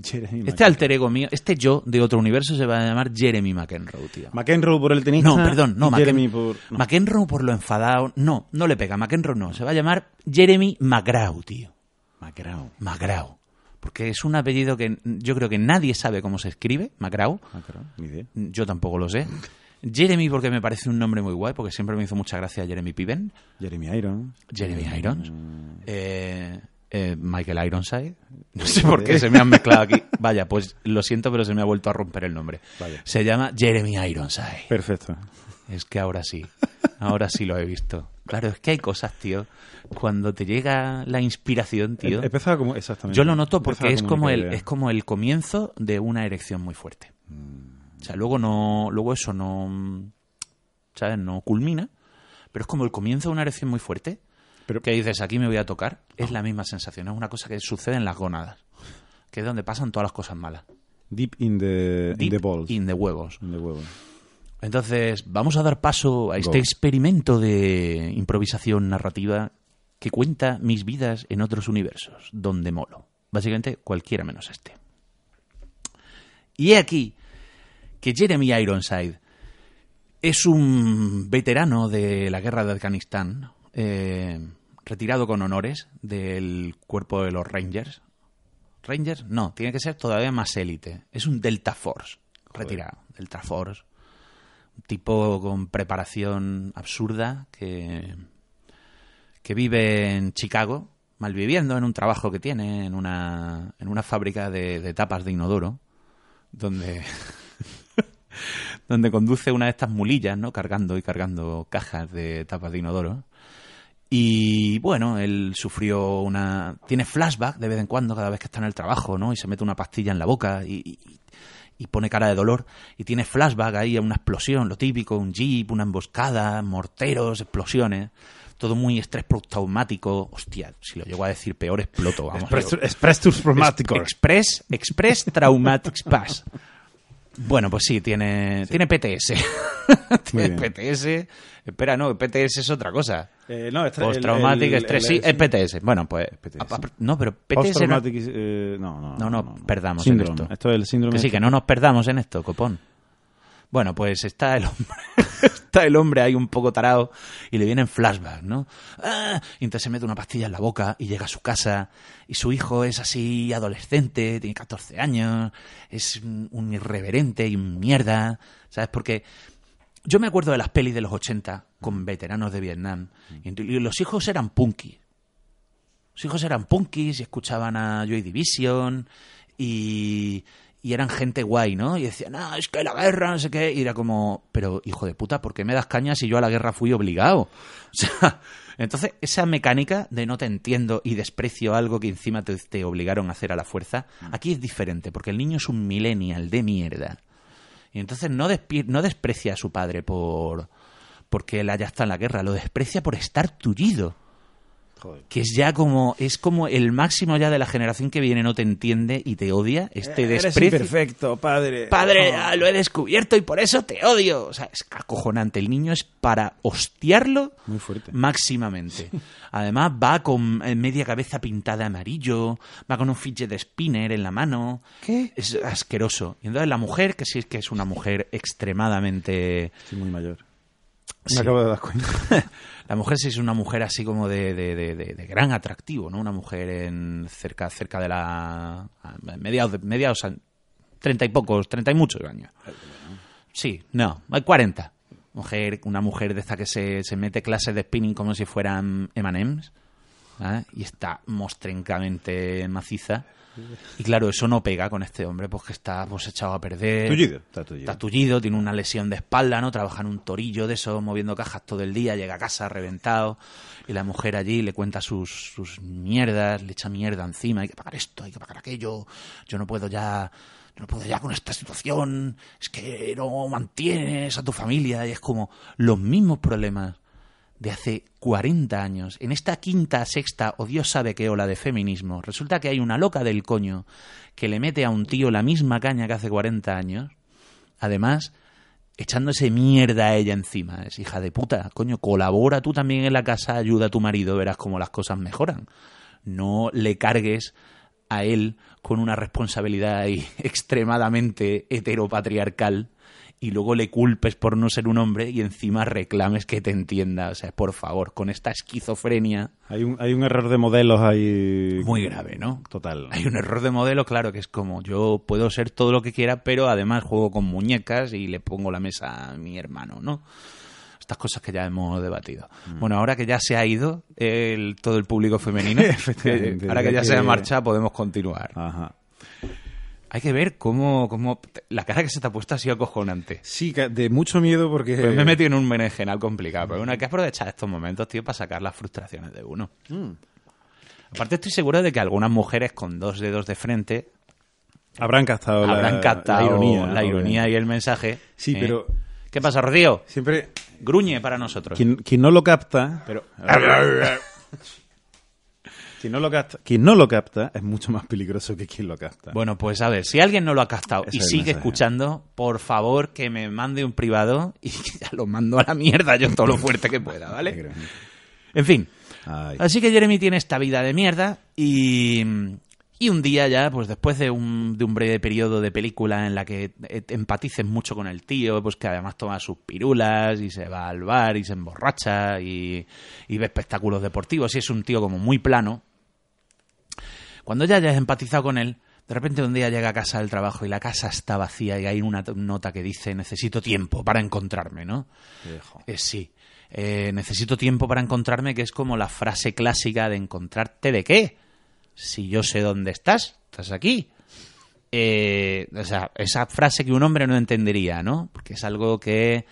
Jeremy Este McEnroe. alter ego mío, este yo de otro universo se va a llamar Jeremy McEnroe, tío. McEnroe por el tenista. No, perdón, no, Jeremy por... no. McEnroe por lo enfadado. No, no le pega. McEnroe no. Se va a llamar Jeremy McGraw, tío. McEnroe. McGraw. Porque es un apellido que yo creo que nadie sabe cómo se escribe, McGraw. Ni idea. Yo tampoco lo sé. Jeremy porque me parece un nombre muy guay, porque siempre me hizo mucha gracia Jeremy Piven. Jeremy Irons. Jeremy Irons. Eh, eh, Michael Ironside. No sé por qué se me han mezclado aquí. Vaya, pues lo siento, pero se me ha vuelto a romper el nombre. Vaya. Se llama Jeremy Ironside. Perfecto. Es que ahora sí, ahora sí lo he visto. Claro, es que hay cosas, tío. Cuando te llega la inspiración, tío, Em- Empezaba como... Exactamente. yo lo noto porque es como el es como el comienzo de una erección muy fuerte. O sea, luego no, luego eso no, ¿sabes? No culmina, pero es como el comienzo de una erección muy fuerte. Pero- que dices, aquí me voy a tocar, es la misma sensación, es una cosa que sucede en las gónadas, que es donde pasan todas las cosas malas. Deep in the, in Deep the balls. in the huevos. In the huevo. Entonces, vamos a dar paso a este Go. experimento de improvisación narrativa que cuenta mis vidas en otros universos, donde molo. Básicamente, cualquiera menos este. Y he aquí que Jeremy Ironside es un veterano de la guerra de Afganistán, eh, retirado con honores del cuerpo de los Rangers. ¿Rangers? No, tiene que ser todavía más élite. Es un Delta Force, retirado. Delta Force un tipo con preparación absurda que, que vive en Chicago, malviviendo en un trabajo que tiene en una, en una fábrica de, de tapas de inodoro, donde, donde conduce una de estas mulillas, ¿no? Cargando y cargando cajas de tapas de inodoro. Y bueno, él sufrió una. Tiene flashback de vez en cuando, cada vez que está en el trabajo, ¿no? Y se mete una pastilla en la boca y, y- y pone cara de dolor. Y tiene flashback ahí a una explosión, lo típico: un jeep, una emboscada, morteros, explosiones. Todo muy estrés postraumático. Hostia, si lo llego a decir peor, exploto. Vamos, Express, express tus traumáticos. Express, Express Traumatic Pass. Bueno, pues sí, tiene, tiene PTS. Tiene. PTS. Espera, no, PTS es otra cosa. Eh, no, está- Post-traumatic stress, sí, es PTS. Bueno, pues... PTS. a- a- no, pero PTS... no- eh, no, no, No, no, perdamos en Síndrome. esto. Esto es el síndrome. Que sí, que no nos perdamos en esto, copón. Bueno, pues está el hombre, el hombre ahí un poco tarado y le vienen flashbacks, ¿no? Ah, y entonces se mete una pastilla en la boca y llega a su casa y su hijo es así adolescente, tiene 14 años, es un, irreverente y un mierda, ¿sabes? Porque yo me acuerdo de las pelis de los 80 con veteranos de Vietnam y los hijos eran punky. Los hijos eran punkis y escuchaban a Joy Division y, y eran gente guay, ¿no? Y decían, no, es que la guerra, no sé qué. Y era como, pero hijo de puta, ¿por qué me das caña si yo a la guerra fui obligado? O sea, entonces esa mecánica de no te entiendo y desprecio algo que encima te, te obligaron a hacer a la fuerza, aquí es diferente, porque el niño es un millennial de mierda. Y entonces no, no desprecia a su padre por porque él haya estado en la guerra, lo desprecia por estar tullido que es ya como es como el máximo ya de la generación que viene no te entiende y te odia este Eres desprecio imperfecto, padre. padre Oh. ah, lo he descubierto y por eso te odio o sea es acojonante el niño es para hostiarlo Muy fuerte. máximamente además va con eh, media cabeza pintada de amarillo va con un fidget spinner en la mano ¿Qué? es asqueroso y entonces la mujer que sí es que es una mujer extremadamente Sí, muy mayor. Sí. Me acabo de dar cuenta. La mujer sí es una mujer así como de, de- de- de- gran atractivo, ¿no? Una mujer en cerca, cerca de la... mediados, mediados, treinta y pocos, treinta y muchos años. Sí, no, hay cuarenta. mujer, una mujer de esta que se, se mete clases de spinning como si fueran M&M's ¿vale? y está mostrencamente maciza. Y claro, eso no pega con este hombre, pues que está pues echado a perder. Tullido, está tullido. Está tullido, tiene una lesión de espalda, ¿no? Trabaja en un torillo de eso, moviendo cajas todo el día, llega a casa reventado, y la mujer allí le cuenta sus, sus mierdas, le echa mierda encima, hay que pagar esto, hay que pagar aquello, yo no puedo ya, yo no puedo ya con esta situación, es que no mantienes a tu familia, y es como los mismos problemas de hace 40 años, en esta quinta, sexta o Dios sabe qué ola de feminismo, resulta que hay una loca del coño que le mete a un tío la misma caña que hace 40 años, además echándose mierda a ella encima. Es hija de puta, coño, colabora tú también en la casa, ayuda a tu marido, verás cómo las cosas mejoran. No le cargues a él con una responsabilidad ahí extremadamente heteropatriarcal y luego le culpes por no ser un hombre y encima reclames que te entienda. O sea, por favor, con esta esquizofrenia Hay un, hay un error de modelos ahí. muy grave, ¿no? Total. Hay un error de modelo, claro, que es como yo puedo ser todo lo que quiera, pero además juego con muñecas y le pongo la mesa a mi hermano, ¿no? Estas cosas que ya hemos debatido. Bueno, ahora que ya se ha ido el, todo el público femenino, Efectivamente, ahora que ya ya se ha marchado, podemos continuar. Ajá. Hay que ver cómo, cómo... La cara que se te ha puesto ha sido acojonante. Sí, de mucho miedo porque. Pues me he metido en un berenjenal complicado, pero bueno, hay que aprovechar estos momentos, tío, para sacar las frustraciones de uno. Mm. Aparte estoy seguro de que algunas mujeres con dos dedos de frente Habrán captado la, habrán captado la ironía. la ¿no? ironía y el mensaje. Sí, ¿eh? pero- ¿Qué pasa, Rocío? Siempre. Gruñe para nosotros. Quien, quien no lo capta. Pero... Quien no, lo capta, quien no lo capta es mucho más peligroso que quien lo capta. Bueno, pues a ver, si alguien no lo ha captado Ese y sigue mensaje. escuchando, por favor que me mande un privado y ya lo mando a la mierda yo todo lo fuerte que pueda, ¿vale? En fin, Ay. Así que Jeremy tiene esta vida de mierda y, y un día ya, pues después de un, de un breve periodo de película en la que eh, empatices mucho con el tío, pues que además toma sus pirulas y se va al bar y se emborracha y, y ve espectáculos deportivos y es un tío como muy plano, cuando ya hayas empatizado con él, de repente un día llega a casa del trabajo y la casa está vacía y hay una nota que dice necesito tiempo para encontrarme, ¿no? Eh, sí. Eh, necesito tiempo para encontrarme, que es como la frase clásica de encontrarte de qué. Si yo sé dónde estás, estás aquí. Eh, o sea, esa frase que un hombre no entendería, ¿no? Porque es algo que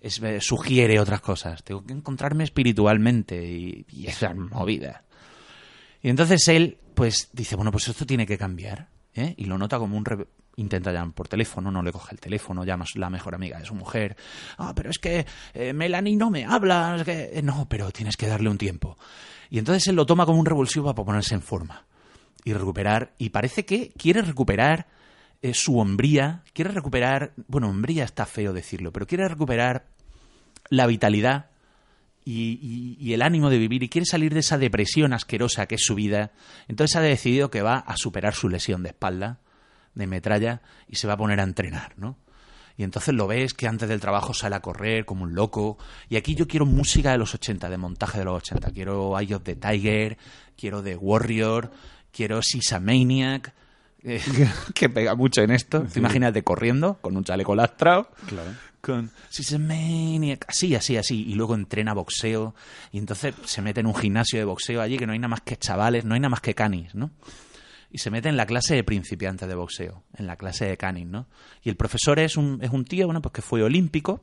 es- eh, sugiere otras cosas. Tengo que encontrarme espiritualmente y, y esa movida. Y entonces él, pues, dice, bueno, pues esto tiene que cambiar. ¿eh? Y lo nota como un... re- Intenta llamar por teléfono, no le coge el teléfono, llama a la mejor amiga de su mujer. Ah, pero es que eh, Melanie no me habla. eh, No, pero tienes que darle un tiempo. Y entonces él lo toma como un revulsivo para ponerse en forma. Y recuperar. Y parece que quiere recuperar su hombría. Quiere recuperar... Bueno, hombría está feo decirlo, pero quiere recuperar la vitalidad y, y- y el ánimo de vivir y quiere salir de esa depresión asquerosa que es su vida, entonces ha decidido que va a superar su lesión de espalda, de metralla, y se va a poner a entrenar, ¿no? Y entonces lo ves que antes del trabajo sale a correr como un loco. Y aquí yo quiero música de los 80, de montaje de los 80. Quiero Eye of the Tiger, quiero The Warrior, quiero Sisa Maniac, eh, que pega mucho en esto. Tú Imagínate corriendo con un chaleco lastrado Claro. Con She's a maniac, así, así, así, y luego entrena boxeo, y entonces se mete en un gimnasio de boxeo allí que no hay nada más que chavales, no hay nada más que canis, ¿no? Y se mete en la clase de principiantes de boxeo, en la clase de canis, ¿no? Y el profesor es un, es un tío, bueno, pues que fue olímpico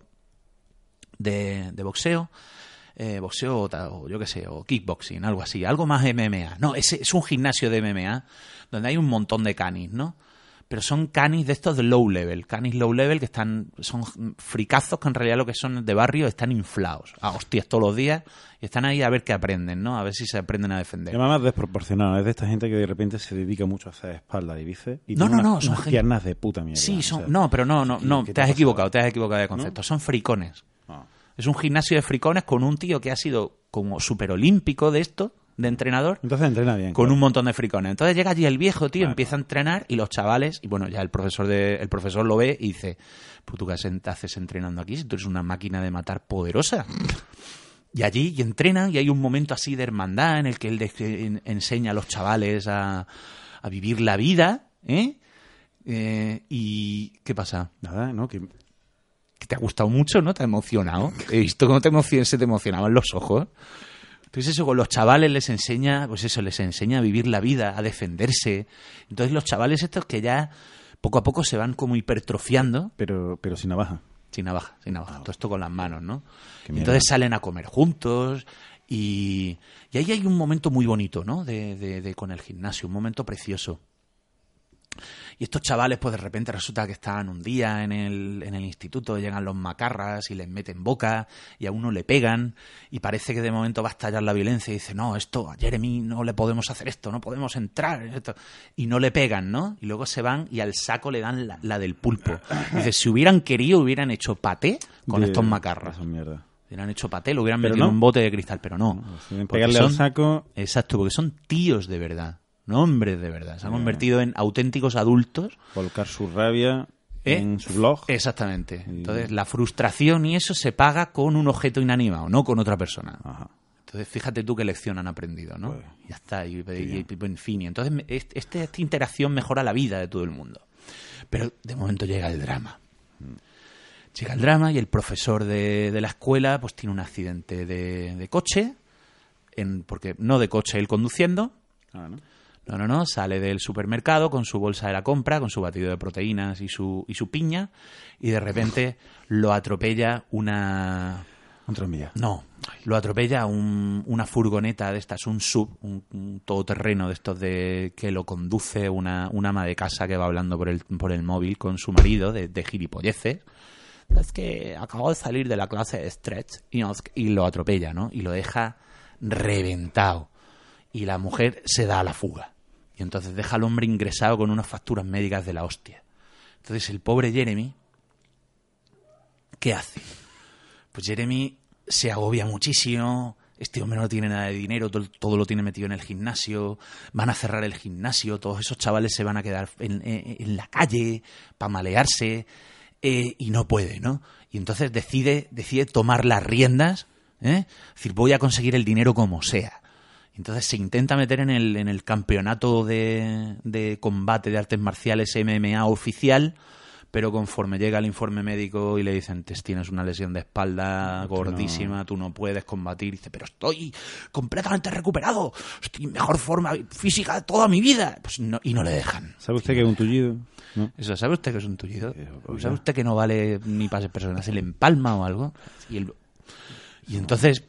de, de boxeo, eh, boxeo o, yo qué sé, o kickboxing, algo así, algo más MMA. No, es, es un gimnasio de MMA donde hay un montón de canis, ¿no? Pero son canis de estos de low level, canis low level que están, son fricazos que en realidad lo que son de barrio están inflados, a hostias todos los días, y están ahí a ver qué aprenden, ¿no? A ver si se aprenden a defender. Llama más desproporcionado. Es de esta gente que de repente se dedica mucho a hacer espalda y bíceps. Y No, no, no, unas- son unas gente- piernas de puta mierda. Sí, o son, sea, no, pero no, no, ¿qué- no, te has ha equivocado, te has equivocado de concepto. Son fricones. Ah. Es un gimnasio de fricones con un tío que ha sido como super olímpico de esto, de entrenador, Entonces entrena bien. con claro. un montón de fricones. Entonces llega allí el viejo, tío, Claro. empieza a entrenar y los chavales, y bueno, ya el profesor de, el profesor lo ve y dice, pues tú qué haces- entrenando aquí si tú eres una máquina de matar poderosa. Y allí y entrenan y hay un momento así de hermandad en el que él de- en- enseña a los chavales a, a vivir la vida, ¿eh? Eh, y ¿qué pasa? Nada, ¿no? Que, que te ha gustado mucho, ¿no? Te ha emocionado. He visto cómo te se te emocionaban los ojos. Entonces eso con los chavales les enseña, pues eso, les enseña a vivir la vida, a defenderse. Entonces los chavales estos que ya poco a poco se van como hipertrofiando, Pero, pero sin navaja. sin navaja, sin navaja, todo esto con las manos, ¿no? Entonces salen a comer juntos y, y ahí hay un momento muy bonito, ¿no? De, de- de- con el gimnasio, un momento precioso. Y estos chavales, pues de repente resulta que están un día en el, en el instituto, llegan los macarras y les meten boca y a uno le pegan y parece que de momento va a estallar la violencia y dice, no, esto, a Jeremy no le podemos hacer esto, no podemos entrar. esto". Y no le pegan, ¿no? Y luego se van y al saco le dan la, la del pulpo. Dice, si hubieran querido, hubieran hecho paté con De- estos macarras. Mierda. Hubieran hecho paté, lo hubieran Pero metido no. en un bote de cristal, pero no. Pegarle al son- saco. Exacto, porque son tíos de verdad, no hombres de verdad. Se han convertido en auténticos adultos. Volcar su rabia ¿Eh? en su blog. Exactamente. Entonces, la frustración y eso se paga con un objeto inanimado, no con otra persona. Ajá. Entonces, fíjate tú qué lección han aprendido, ¿no? Pues, ya está, y, y- y- en fin. Y entonces, este- este- esta interacción mejora la vida de todo el mundo. Pero de momento llega el drama. Llega el drama y el profesor de, de la escuela pues tiene un accidente de, de coche, en, porque no de coche él conduciendo, Ah, ¿no? No, no, no, sale del supermercado con su bolsa de la compra, con su batido de proteínas y su, y su piña, y de repente lo atropella una... Un tranvía. No, lo atropella un- una furgoneta de estas, un sub, un, un todoterreno de estos de que lo conduce una, una ama de casa que va hablando por el, por el móvil con su marido de, de gilipolleces. Es que acabo de salir de la clase de stretch y, nos- y lo atropella, ¿no? Y lo deja reventado. Y la mujer se da a la fuga. Y entonces deja al hombre ingresado con unas facturas médicas de la hostia. Entonces el pobre Jeremy, ¿qué hace? Pues Jeremy se agobia muchísimo. Este hombre no tiene nada de dinero, todo, todo lo tiene metido en el gimnasio. Van a cerrar el gimnasio, todos esos chavales se van a quedar en, en- en la calle para malearse eh, y no puede, ¿no? Y entonces decide, decide tomar las riendas, ¿eh? Es decir, voy a conseguir el dinero como sea. Entonces se intenta meter en el, en el campeonato de, de combate de artes marciales MMA oficial, pero conforme llega el informe médico y le dicen, "Te- tienes una lesión de espalda gordísima, tú no puedes combatir, dice, pero estoy completamente recuperado, estoy en mejor forma física de toda mi vida. Pues no, y no le dejan. ¿Sabe usted que es un tullido? ¿No? Eso, ¿sabe usted que es un tullido? ¿Sabe usted que no vale ni para ser persona? ¿Se le empalma o algo? Y, el- y entonces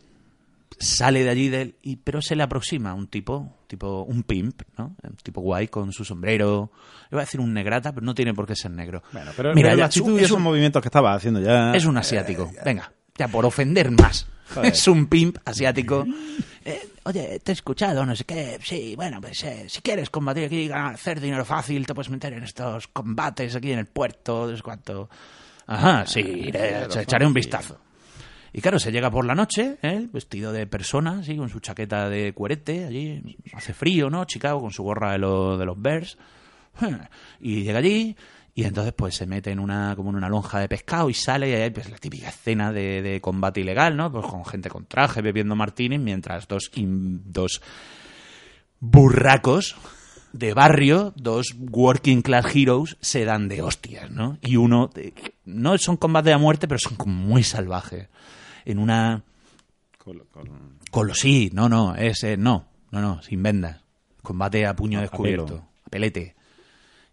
sale de allí del y pero se le aproxima un tipo tipo un pimp no un tipo guay con su sombrero iba a decir un negrata pero no tiene por qué ser negro Bueno, pero mira pero la ya, es un- y es esos un- movimientos que estaba haciendo ya. es un asiático. Venga, ya por ofender más. Joder. Es un pimp asiático. Eh, oye, te he escuchado, no sé qué. Sí, bueno, pues eh, si quieres combatir aquí y ganar, hacer dinero fácil, te puedes meter en estos combates aquí en el puerto, no sé cuánto. Ajá, sí, iré, echaré un vistazo. Y claro, se llega por la noche, ¿eh? vestido de persona, así, con su chaqueta de cuerete, allí, hace frío, ¿no? Chicago, con su gorra de, los de los Bears. Y llega allí y entonces pues se mete en una como en una lonja de pescado y sale y hay pues la típica escena de, de combate ilegal, ¿no? Pues con gente con traje bebiendo martini mientras dos dos burracos de barrio, dos working class heroes se dan de hostias, ¿no? Y uno no son combates a muerte, pero son como muy salvajes. En una Con- con- con los sí, no, no, es no, no, no, sin vendas. Combate a puño A- descubierto, a pelete.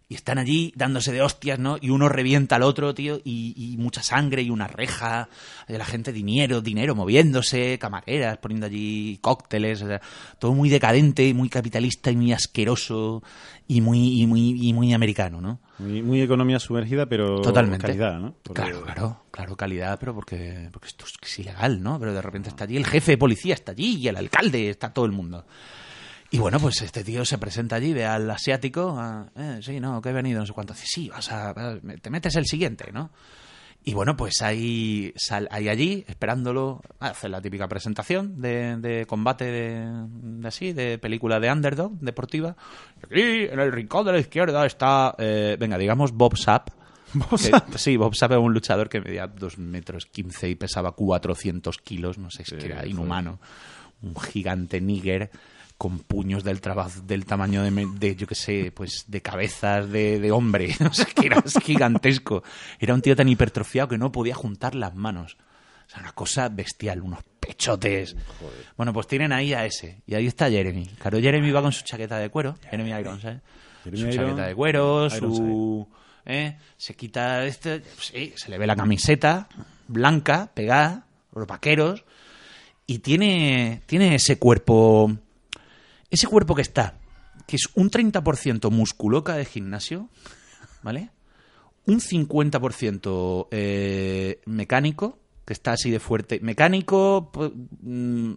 Y están allí dándose de hostias, ¿no? Y uno revienta al otro, tío, y, y mucha sangre y una reja, de la gente dinero, dinero moviéndose, camareras poniendo allí cócteles, o sea, todo muy decadente, muy capitalista y muy asqueroso y muy, y muy, y muy americano, ¿no? Muy, muy economía sumergida, pero Totalmente. calidad, ¿no? Porque- Claro, claro, claro, calidad, pero porque, porque esto es, es ilegal, ¿no? Pero de repente está allí el jefe de policía, está allí, y el alcalde, está todo el mundo. Y bueno, pues este tío se presenta allí, ve al asiático, ah, eh, sí, no, que he venido, no sé cuánto. Dice, sí, vas a, te metes el siguiente, ¿no? Y bueno, pues hay, sal- hay allí, esperándolo, hace la típica presentación de, de combate de, de así, de película de underdog, deportiva. Aquí, en el rincón de la izquierda está, eh, venga, digamos, Bob Sapp. Que- sí, Bob Sapp es un luchador que medía 2 metros 15 y pesaba 400 kilos, no sé, es que era inhumano. Un gigante níger con puños del trabajo del tamaño de, yo qué sé, pues de cabezas de, de hombre. O sea, que era gigantesco. Era un tío tan hipertrofiado que no podía juntar las manos. O sea, una cosa bestial, unos pechotes. Bueno, pues tienen ahí a ese. Y ahí está Jeremy. Claro, Jeremy va con su chaqueta de cuero. Jeremy Irons, ¿eh? Jeremy su chaqueta de cuero, su... ¿eh? Se quita este... Sí, se le ve la camiseta blanca, pegada, los vaqueros. Y tiene, tiene ese cuerpo... Ese cuerpo que está, que es un 30% musculoca de gimnasio, ¿vale? Un 50% eh, mecánico, que está así de fuerte. Mecánico, pues, mm,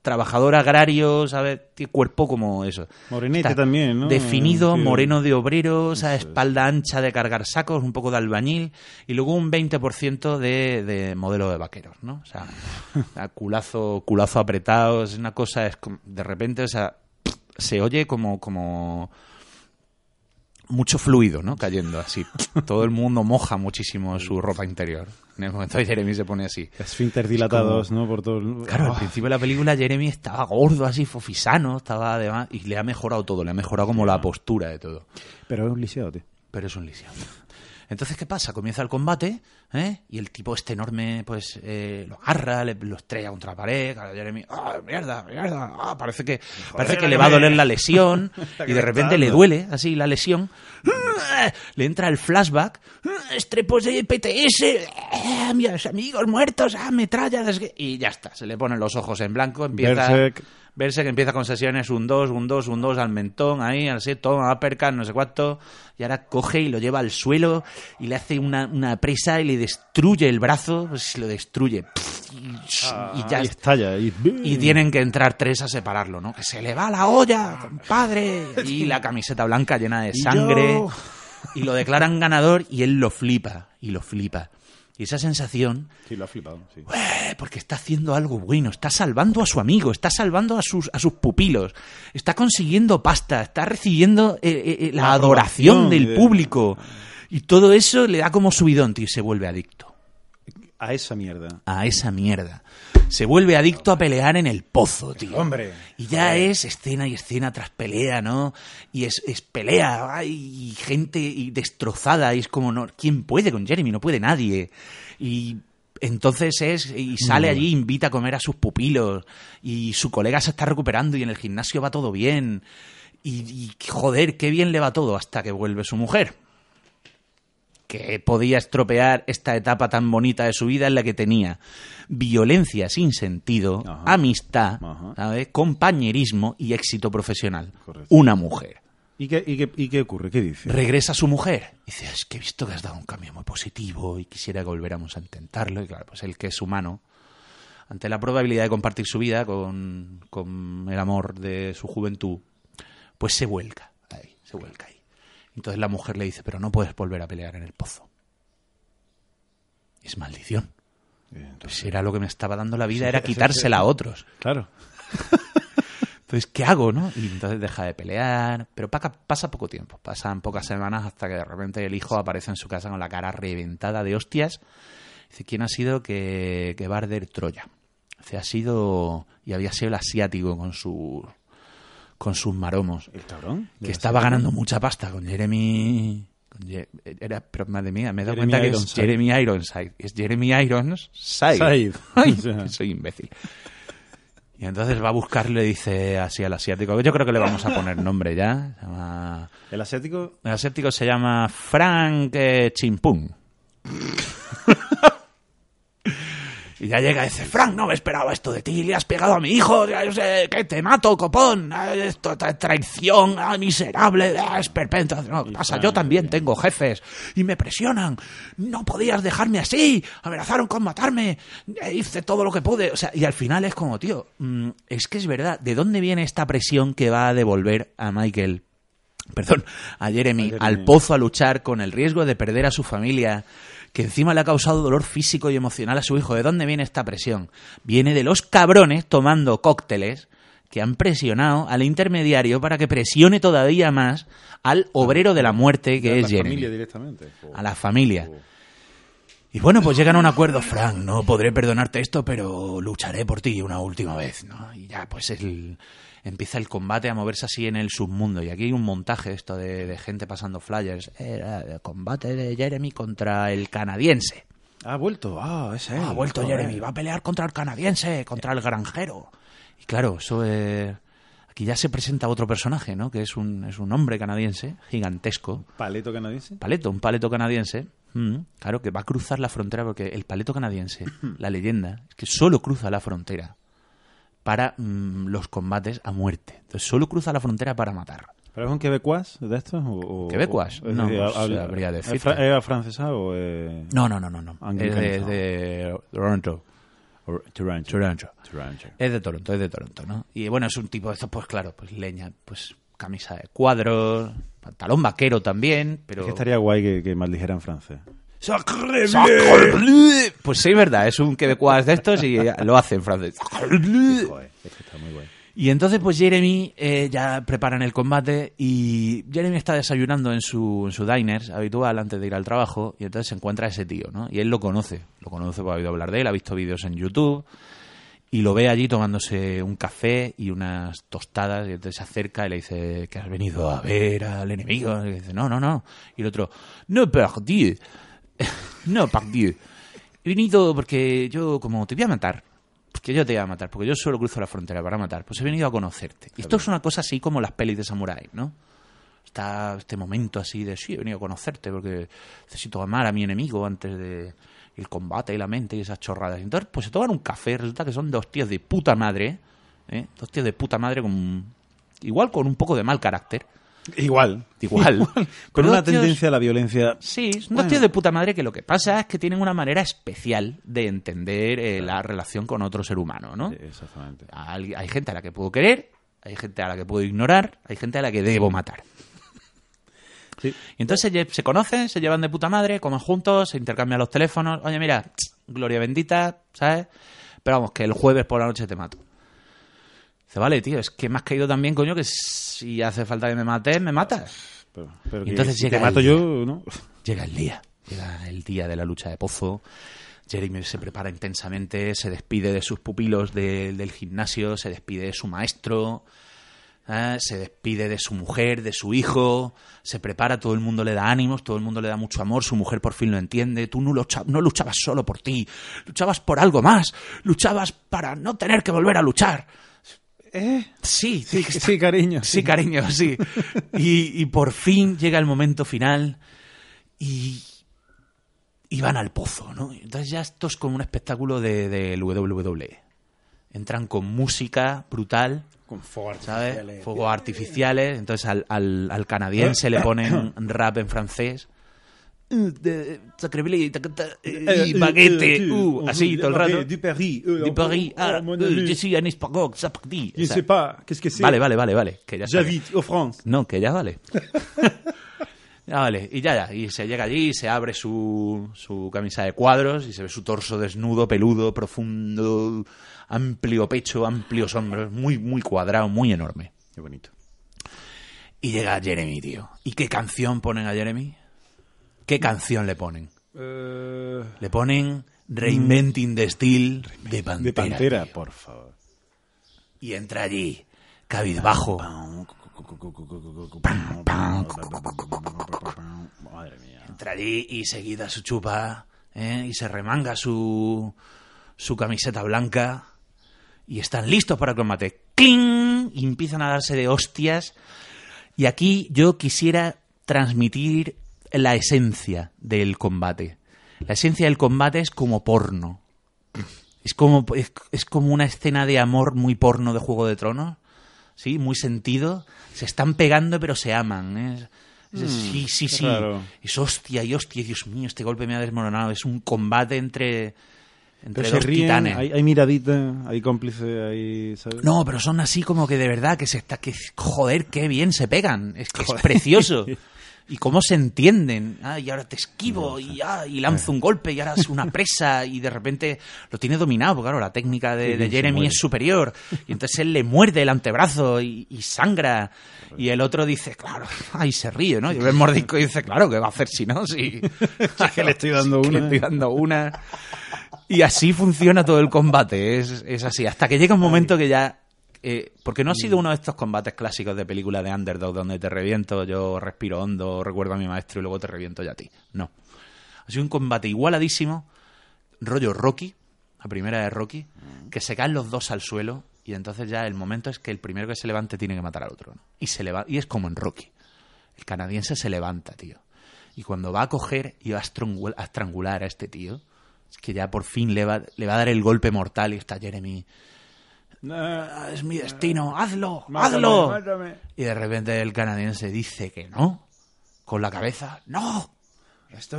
trabajador agrario, ¿sabes? Tiene cuerpo como eso. Morenete Está también, ¿no? Definido, Sí. moreno de obrero, o sea, espalda ancha de cargar sacos, un poco de albañil, y luego un 20% de, de modelo de vaqueros, ¿no? O sea, a culazo, culazo apretado, es una cosa, es como- de repente, o sea, se oye como, como mucho fluido, ¿no? Cayendo así. Todo el mundo moja muchísimo su ropa interior. En el momento de Jeremy se pone así. Esfínter dilatados, ¿no? Por todo el... Claro, al Ah, principio de la película Jeremy estaba gordo, así fofisano, estaba además y le ha mejorado todo, le ha mejorado como la postura de todo. Pero es un lisiado, tío. Pero es un lisiado. Entonces, ¿qué pasa? Comienza el combate, ¿eh? Y el tipo este enorme, pues, eh, lo agarra, le, lo estrella contra la pared, claro, Jeremy, ¡ah, mierda, mierda! ah, parece que, parece que le va a doler la lesión, y de repente le duele, así, la lesión. Le entra el flashback, estrepos de PTS, ah, mis amigos muertos, ah, metrallas, y ya está, se le ponen los ojos en blanco, empieza... Berserk. Verse que empieza con sesiones un 2, un 2, un 2 al mentón, ahí, así, toma, uppercut, no sé cuánto, y ahora coge y lo lleva al suelo y le hace una, una presa y le destruye el brazo, pues lo destruye. y, y ya y estalla. Y, y tienen que entrar tres a separarlo, ¿no? Que se le va la olla, compadre. Y la camiseta blanca llena de Y sangre. yo. Y lo declaran ganador y él lo flipa. Y lo flipa. Y esa sensación Sí, lo ha flipado, sí. porque está haciendo algo bueno, está salvando a su amigo, está salvando a sus, a sus pupilos, está consiguiendo pasta, está recibiendo eh, eh, eh, la, La adoración del de- público. Y todo eso le da como subidón, tío, y se vuelve adicto A esa mierda. a esa mierda. Se vuelve adicto a pelear en el pozo, tío. Hombre. Y ya es escena y escena tras pelea, ¿no? Y es, es pelea, ay, y gente y destrozada, y es como, no, ¿quién puede con Jeremy? No puede nadie. Y entonces es, y sale allí, invita a comer a sus pupilos, y su colega se está recuperando, y en el gimnasio va todo bien. Y, y joder, qué bien le va todo hasta que vuelve su mujer que podía estropear esta etapa tan bonita de su vida en la que tenía violencia sin sentido, Ajá. amistad, Ajá. ¿sabes? compañerismo y éxito profesional. Correcto. Una mujer. ¿Y qué, y, qué, ¿Y qué ocurre? ¿Qué dice? Regresa su mujer. Dice, es que he visto que has dado un cambio muy positivo y quisiera que volviéramos a intentarlo. Y claro, pues él que es humano, ante la probabilidad de compartir su vida con, con el amor de su juventud, pues se vuelca ahí, se vuelca ahí. Entonces la mujer le dice, pero no puedes volver a pelear en el pozo. Es maldición. Pues era lo que me estaba dando la vida, era quitársela a otros. Claro. Entonces, ¿qué hago, no? Y entonces deja de pelear. Pero pasa poco tiempo. Pasan pocas semanas hasta que de repente el hijo aparece en su casa con la cara reventada de hostias. Dice, ¿quién ha sido que, que va a arder Troya? Dice, ha sido... Y había sido el asiático con sus... Con sus maromos. El cabrón. Que estaba ganando mucha pasta con Jeremy... con Je- era, pero madre mía, me he dado Jeremy cuenta que es. Jeremy Ironside. Es Jeremy Ironside. Side. Ay, soy imbécil. Y entonces va a buscarle y le dice así al asiático. Yo creo que le vamos a poner nombre ya. Se llama- El asiático. El asiático se llama Frank eh, Chimpung. Y ya llega y dice, Frank, no me esperaba esto de ti, le has pegado a mi hijo, que te mato, copón, esto es traición, ah, miserable, ah, es perpetua. No, ¿qué pasa? Yo también tengo jefes y me presionan, no podías dejarme así, amenazaron con matarme, eh, hice todo lo que pude, o sea, y al final es como, tío, mm, es que es verdad, ¿de dónde viene esta presión que va a devolver a Michael perdón, a Jeremy, Jeremy. al pozo a luchar con el riesgo de perder a su familia, que encima le ha causado dolor físico y emocional a su hijo. ¿De dónde viene esta presión? Viene de los cabrones tomando cócteles que han presionado al intermediario para que presione todavía más al obrero de la muerte que es la Jeremy. familia directamente. A la familia. Y bueno, pues llegan a un acuerdo, Frank, no podré perdonarte esto, pero lucharé por ti una última vez, ¿no? Y ya, pues el, empieza el combate a moverse así en el submundo. Y aquí hay un montaje esto de, de gente pasando flyers. Era el combate de Jeremy contra el canadiense. Ha vuelto, ah, ese. Ha vuelto Jeremy, va a pelear contra el canadiense, contra el granjero. Y claro, eso es... Aquí ya se presenta otro personaje, ¿no? Que es un, es un hombre canadiense, gigantesco. ¿Paleto canadiense? Paleto, un paleto canadiense. Mm, claro, que va a cruzar la frontera porque el paleto canadiense, la leyenda, es que solo cruza la frontera para mm, los combates a muerte. Entonces, solo cruza la frontera para matar. ¿Pero es un quebecuas de estos? O, ¿Quebecuas? o- No, no habla- sabría ¿Es, afrancesado o es No, no, no, no. no. Es de, de Toronto. Toronto? Toronto. Toronto. Es de Toronto, es de Toronto, ¿no? Y bueno, es un tipo de estos, pues claro, pues leña, pues camisa de cuadros, pantalón vaquero también, pero... Es que estaría guay que, que maldijera en francés. Sacre bleu. Pues sí, es verdad, es un quebecuas de estos y lo hace en francés. Sacre bleu. Joder, es que está muy guay. Y entonces, pues Jeremy eh, ya preparan el combate y Jeremy está desayunando en su, en su diner habitual antes de ir al trabajo y entonces se encuentra a ese tío, ¿no? Y él lo conoce, lo conoce porque ha oído hablar de él, ha visto vídeos en YouTube y lo ve allí tomándose un café y unas tostadas y entonces se acerca y le dice que has venido a ver al enemigo. Y dice, no, no, no. Y el otro, no, pardieu. no, pardieu. He venido porque yo, como te voy a matar, porque yo te voy a matar, porque yo solo cruzo la frontera para matar, pues he venido a conocerte. Y esto es una cosa así como las pelis de samurái, ¿no? Está este momento así de, sí, he venido a conocerte porque necesito amar a mi enemigo antes de el combate y la mente y esas chorradas. Entonces, pues se toman un café, resulta que son dos tíos de puta madre, ¿eh? Dos tíos de puta madre con... Igual con un poco de mal carácter. Igual. Igual. Con una tíos- tendencia a la violencia. Sí, son Bueno. dos tíos de puta madre que lo que pasa es que tienen una manera especial de entender eh, la relación con otro ser humano, ¿no? Sí, Exactamente. Hay, hay gente a la que puedo querer, hay gente a la que puedo ignorar, hay gente a la que debo matar. Sí. Y entonces se, conocen, se llevan de puta madre, comen juntos, se intercambian los teléfonos. Oye, mira, gloria bendita, ¿sabes? Pero vamos, que el jueves por la noche te mato. Dice, vale, tío, es que me has caído también, coño, que si hace falta que me mates, me matas. Pero, pero Y que entonces llega te mato el- yo, ¿no? Llega el día, llega el día de la lucha de pozo. Jeremy se prepara intensamente, se despide de sus pupilos de- del gimnasio, se despide de su maestro, ¿eh? se despide de su mujer, de su hijo, se prepara, todo el mundo le da ánimos, todo el mundo le da mucho amor, su mujer por fin lo entiende, tú no, lucha- no luchabas solo por ti, luchabas por algo más, luchabas para no tener que volver a luchar. ¿Eh? Sí, Sí, sí, cariño. Sí, cariño, sí. Y, y por fin llega el momento final y, y van al pozo, ¿no? Entonces ya esto es como un espectáculo de, del WWE. Entran con música brutal, Con fuego ¿sabes? Fuegos artificiales. Entonces al, al, al canadiense le ponen rap en francés. Uh, de- sacreblé, tacata, eh, y baguette, uh, así todo el rato. Du Paris. De Paris, ah, euh, je suis un espagnol, c'est parti. Je sais pas, qu'est-ce que c'est? Vale, vale, vale, vale. Que ya. J'habite en France. No, que ya vale. ya vale. Y ya, ya. Y se llega allí, se abre su, su camisa de cuadros y se ve su torso desnudo, peludo, profundo, amplio pecho, amplios hombros, muy, muy cuadrado, muy enorme. Qué bonito. Y llega Jeremy, tío. ¿Y qué canción ponen a Jeremy? ¿Qué canción le ponen? Eh, Le ponen Reinventing the Steel de Pantera. de Pantera, tío. por favor. Y entra allí, cabizbajo. Madre mía. Entra allí y seguida su chupa ¿eh? y se remanga su, su camiseta blanca y están listos para el combate. ¡Cling! Y empiezan a darse de hostias. Y aquí yo quisiera transmitir la esencia del combate. La esencia del combate es como porno. Es como, es, es como una escena de amor muy porno de Juego de Tronos. ¿Sí? Muy sentido. Se están pegando pero se aman. ¿eh? Es- sí, sí, sí. raro. Es hostia y hostia, Dios mío, este golpe me ha desmoronado. Es un combate entre, entre dos ríen, titanes. hay, hay miradita, hay cómplice, hay, ¿sabes? No, pero son así como que de verdad que se está que joder, qué bien se pegan. Es que es precioso. y cómo se entienden. Ah, y ahora te esquivo y, ah, y lanzo un golpe y ahora es una presa y de repente lo tiene dominado. Porque claro, la técnica de, Sí, Jeremy es superior. Y entonces él le muerde el antebrazo y, y sangra. Y el otro dice, claro, ay, se ríe, ¿no? Y ve el mordisco y dice, claro, ¿qué va a hacer si no? Si, que le estoy dando que una. Le estoy dando una. Y así funciona todo el combate. Es, es así. Hasta que llega un momento que ya. Eh, porque no ha sido uno de estos combates clásicos de película de Underdog donde te reviento, yo respiro hondo, recuerdo a mi maestro y luego te reviento ya a ti. No. Ha sido un combate igualadísimo, rollo Rocky, la primera de Rocky, que se caen los dos al suelo y entonces ya el momento es que el primero que se levante tiene que matar al otro. ¿no? Y, se leva y es como en Rocky. El canadiense se levanta, tío. Y cuando va a coger y va a estrangul- a estrangular a este tío, es que ya por fin le va, le va a dar el golpe mortal y está Jeremy. "Ah, es mi destino, hazlo, hazlo. Y de repente el canadiense dice que no, con la cabeza, no.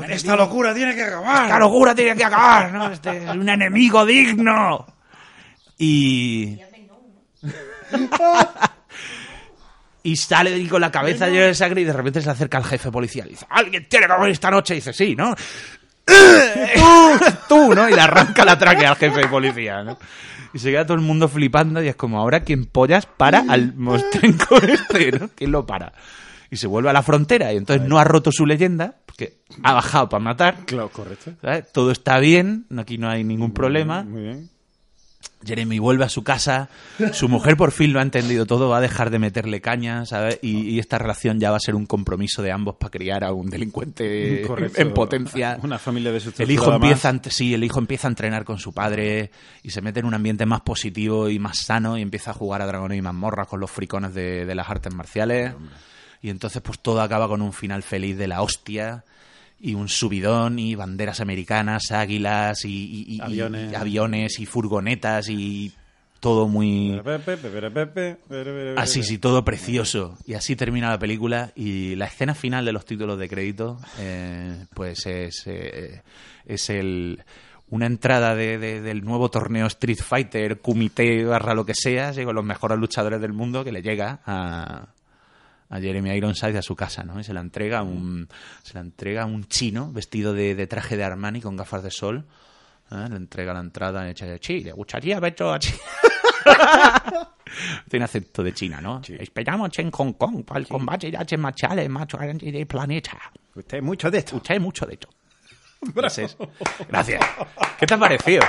Esta locura tiene que acabar. Esta locura tiene que acabar, ¿no? Este es un enemigo digno. Y. y sale con la cabeza llena de sangre y de repente se acerca al jefe policial y dice: ¿Alguien tiene que morir esta noche? Y dice: Sí, ¿no? Tú, ¿no? Y le arranca la tráquea al jefe de policía, ¿no? Y se queda todo el mundo flipando y es como, ahora ¿quién pollas para al mostrenco este, ¿no? ¿Quién lo para? Y se vuelve a la frontera y entonces no ha roto su leyenda, porque ha bajado para matar. Claro, correcto. ¿sabes? Todo está bien, aquí no hay ningún problema. Muy bien. Jeremy vuelve a su casa, su mujer por fin lo ha entendido todo, va a dejar de meterle caña, ¿sabes? Y, y esta relación ya va a ser un compromiso de ambos para criar a un delincuente Correcto. en potencia. Una familia de El hijo empieza, a sí, el hijo empieza a entrenar con su padre y se mete en un ambiente más positivo y más sano y empieza a jugar a dragones y mazmorras con los fricones de, de las artes marciales. Y entonces pues todo acaba con un final feliz de la hostia y un subidón y banderas americanas, águilas y, y- y- y- Aviones. y aviones y furgonetas y todo muy... Así, sí, todo precioso. Y así termina la película y la escena final de los títulos de crédito, eh, pues es, eh, es el una entrada de- de- del nuevo torneo Street Fighter, Kumite barra lo que sea, con los mejores luchadores del mundo que le llega a, a Jeremy Ironside a su casa, ¿no? Y se la entrega a un, se la entrega un chino vestido de, de traje de Armani con gafas de sol. ¿eh? Le entrega la entrada y dice, sí, le gustaría verlo a China. Tiene acento de China, ¿no? Esperamos en Hong Kong para el combate de artes marciales grande del planeta. Usted es mucho de esto. Usted es mucho de esto. Gracias. Gracias. ¿Qué te ha parecido?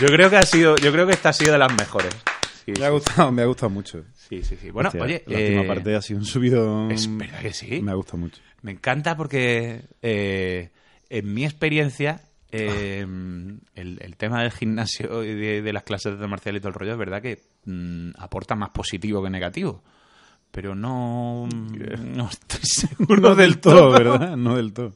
Yo creo que ha sido, yo creo que esta ha sido de las mejores. Sí, Me ha gustado, me ha gustado mucho. Sí, sí, sí. Bueno, Hostia, oye, la última eh, parte ha sido un subido. es verdad que sí. Me ha gustado mucho. Me encanta porque eh, en mi experiencia eh, el, el tema del gimnasio y de, de las clases de marcial y todo el rollo es verdad que mm, aporta más positivo que negativo. Pero no, no estoy seguro No del todo, ¿verdad? No del todo.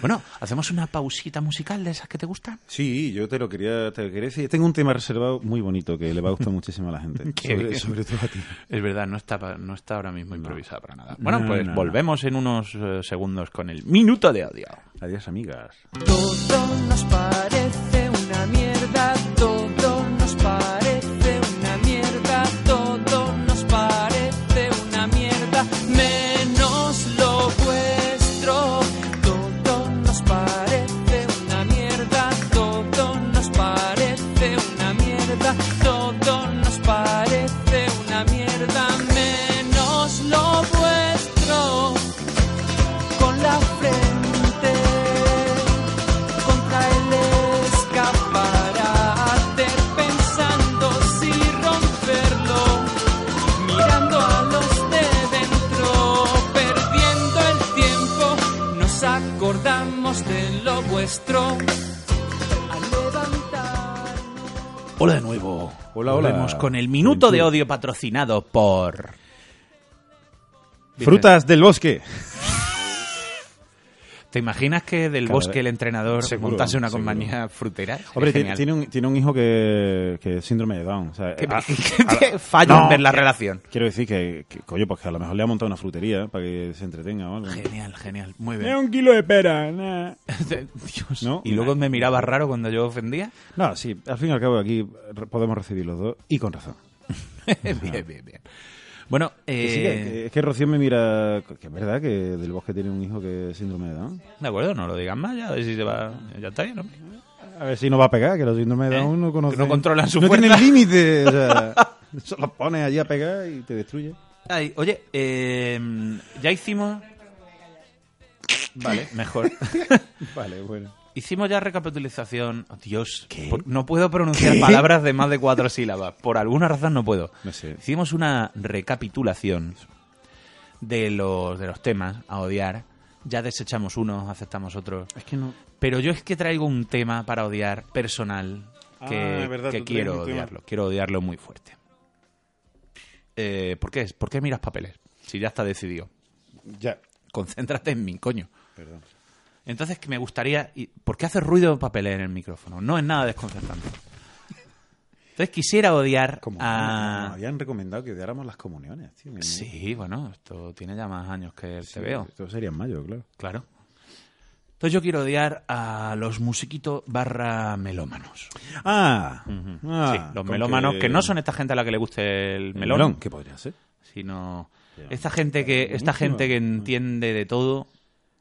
Bueno, ¿hacemos una pausita musical de esas que te gustan? Sí, yo te lo quería, te lo quería decir. Tengo un tema reservado muy bonito que le va a gustar muchísimo a la gente. Qué sobre, sobre todo a ti. Es verdad, no está, pa- no está ahora mismo improvisada para nada. Bueno, No, pues no, no. volvemos en unos eh, segundos con el minuto de audio. Adiós, amigas. Todo nos mierda, Hola, hola. Volvemos con el minuto de odio patrocinado por... Frutas del bosque. ¿Te imaginas que del bosque el entrenador Seguro, montase una seguro. compañía frutera? Hombre, tiene, un, tiene un hijo que, que es síndrome de Down. O sea, ¿Qué- a- qué- a- qué fallo no, en ver la que- relación? Quiero decir que, que, coño, pues que a lo mejor le ha montado una frutería para que se entretenga o algo. Genial, genial. Muy bien. un kilo de pera. nah. Dios. ¿No? Y luego me miraba raro cuando yo ofendía. No, sí, al fin y al cabo aquí podemos recibir los dos y con razón. bien, bien, bien. Bueno, Que sí, eh, que- es que Rocío me mira... Que es verdad que Del Bosque tiene un hijo que es síndrome de Down. de acuerdo, no lo digan más, ya a ver si se va. Ya está bien, ¿no? A ver si no va a pegar, que los síndromes de ¿Eh? Down no conocen... Que no controlan su No fuerza. tienen límite, o sea... Se los pones allí a pegar y te destruye. Ay, oye, eh, ya hicimos. Vale, mejor. Vale, bueno. Hicimos ya recapitalización. Oh, Dios, por- no puedo pronunciar palabras de más de cuatro sílabas. Por alguna razón no puedo. No sé. Hicimos una recapitulación de los, de los temas a odiar. Ya desechamos unos, aceptamos otros. Es que no... Pero yo es que traigo un tema para odiar personal que, Ah, es verdad, que tú traes quiero un tema. odiarlo. Quiero odiarlo muy fuerte. Eh, ¿Por qué? ¿Por qué miras papeles? Si ya está decidido. Ya. Concéntrate en mí, coño. Perdón. Entonces, que me gustaría... y- ¿Por qué hace ruido papeles en el micrófono? No es nada desconcertante. Entonces, quisiera odiar Como a... habían recomendado que odiáramos las comuniones, tío. que Sí, bueno, esto tiene ya más años que el Sí, te veo. Esto sería en mayo, claro. Claro. Entonces yo quiero odiar a los musiquitos barra melómanos. Ah, ah, sí, los con melómanos, que... no son esta gente a la que le guste el el melón, melón. ¿Qué podría ser? sino esta gente que esta gente que entiende de todo.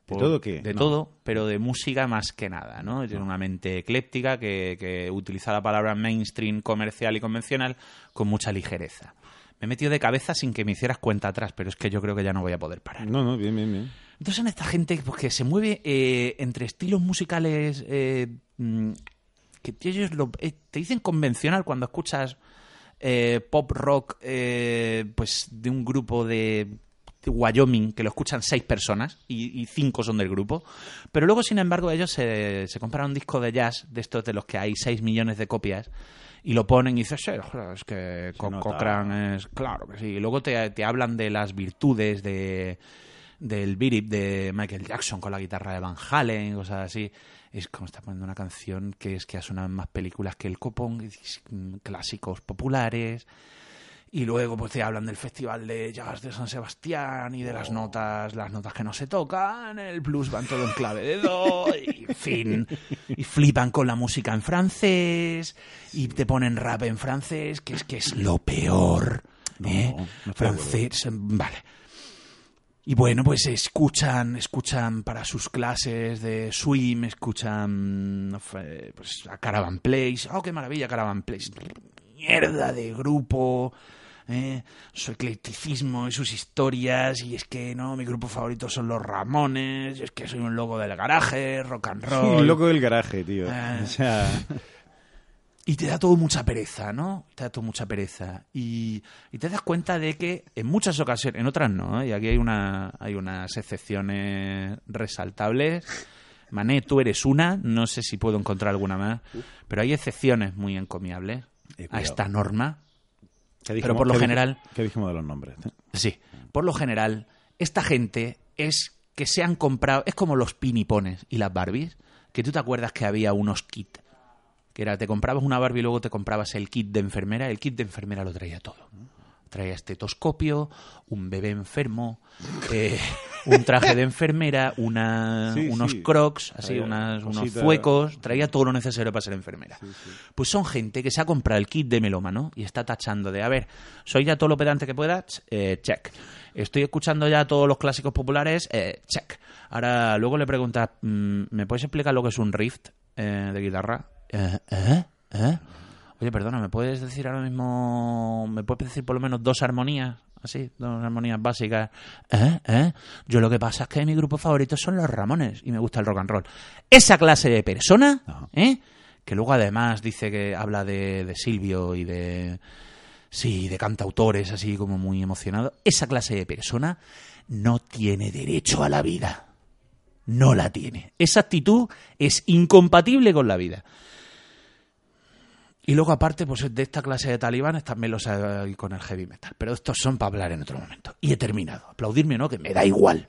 ¿De todo qué? De No. todo, pero de música más que nada, ¿no? Tiene una mente ecléctica que, que utiliza la palabra mainstream, comercial y convencional con mucha ligereza. Me he metido de cabeza sin que me hicieras cuenta atrás, pero es que yo creo que ya no voy a poder parar. No, no, bien, bien, bien. Entonces son esta gente pues, que se mueve eh, entre estilos musicales eh, mm, que ellos lo- eh, te dicen convencional cuando escuchas pop rock pues de un grupo de Wyoming que lo escuchan seis personas y, y cinco son del grupo pero luego sin embargo ellos se, se compran un disco de jazz de estos de los que hay seis millones de copias y lo ponen y dices, "Sí, es que Co- nota. Cochrane es... Claro que sí. Y luego te, te hablan de las virtudes de del It de Michael Jackson con la guitarra de Van Halen, cosas así. Es como está poniendo una canción que es que ha sonado en más películas que el copón, mm, clásicos populares. Y luego pues te hablan del Festival de Jazz de San Sebastián y de las notas, las notas que no se tocan, el blues van todo en clave de do, y en fin. Y flipan con la música en francés, y te ponen rap en francés, que es que es lo peor. ¿eh? no francés, vale. Y bueno, pues escuchan, escuchan para sus clases de swim, escuchan sé, pues a Caravan Place. ¡Oh, qué maravilla Caravan Place! Mierda de grupo, ¿eh? su eclecticismo y sus historias. Y es que, no, mi grupo favorito son los Ramones. Y es que soy un loco del garaje, rock and roll. El loco del garaje, tío. Ah. O sea, Y te da todo mucha pereza, ¿no? Te da todo mucha pereza. Y, y te das cuenta de que en muchas ocasiones, en otras no, ¿eh? y aquí hay, una, hay unas excepciones resaltables. Mané, tú eres una, no sé si puedo encontrar alguna más, pero hay excepciones muy encomiables Eh, a esta norma. ¿Qué Pero por lo qué general- ¿Qué dijimos de los nombres? Sí, por lo general, esta gente es que se han comprado, es como los pinipones y las Barbies, que tú te acuerdas que había unos kits, que era, te comprabas una Barbie y luego te comprabas el kit de enfermera, el kit de enfermera lo traía todo. Traía estetoscopio, un bebé enfermo, eh, un traje de enfermera, una, Sí, unos sí. crocs, así, Traía unas- unos zuecos, traía todo lo necesario para ser enfermera. Pues son gente que se ha comprado el kit de melómano y está tachando de, a ver, soy ya todo lo pedante que pueda, eh, check. Estoy escuchando ya todos los clásicos populares, eh, check. Ahora, luego le preguntas, mm, ¿me puedes explicar lo que es un rift eh, de guitarra? Eh, ¿eh? ¿eh? Oye, perdona, ¿me puedes decir ahora mismo, me puedes decir por lo menos dos armonías? Así, dos armonías básicas. ¿Eh? ¿Eh? Yo lo que pasa es que mi grupo favorito son los Ramones y me gusta el rock and roll. Esa clase de persona, ¿eh? Que luego además dice que habla de, de Silvio y de... Sí, de cantautores así como muy emocionado. Esa clase de persona no tiene derecho a la vida. No la tiene. Esa actitud es incompatible con la vida. Y luego, aparte, pues de esta clase de talibanes también los hay con el heavy metal. Pero estos son para hablar en otro momento. Y he terminado. Aplaudirme o no, que me da igual.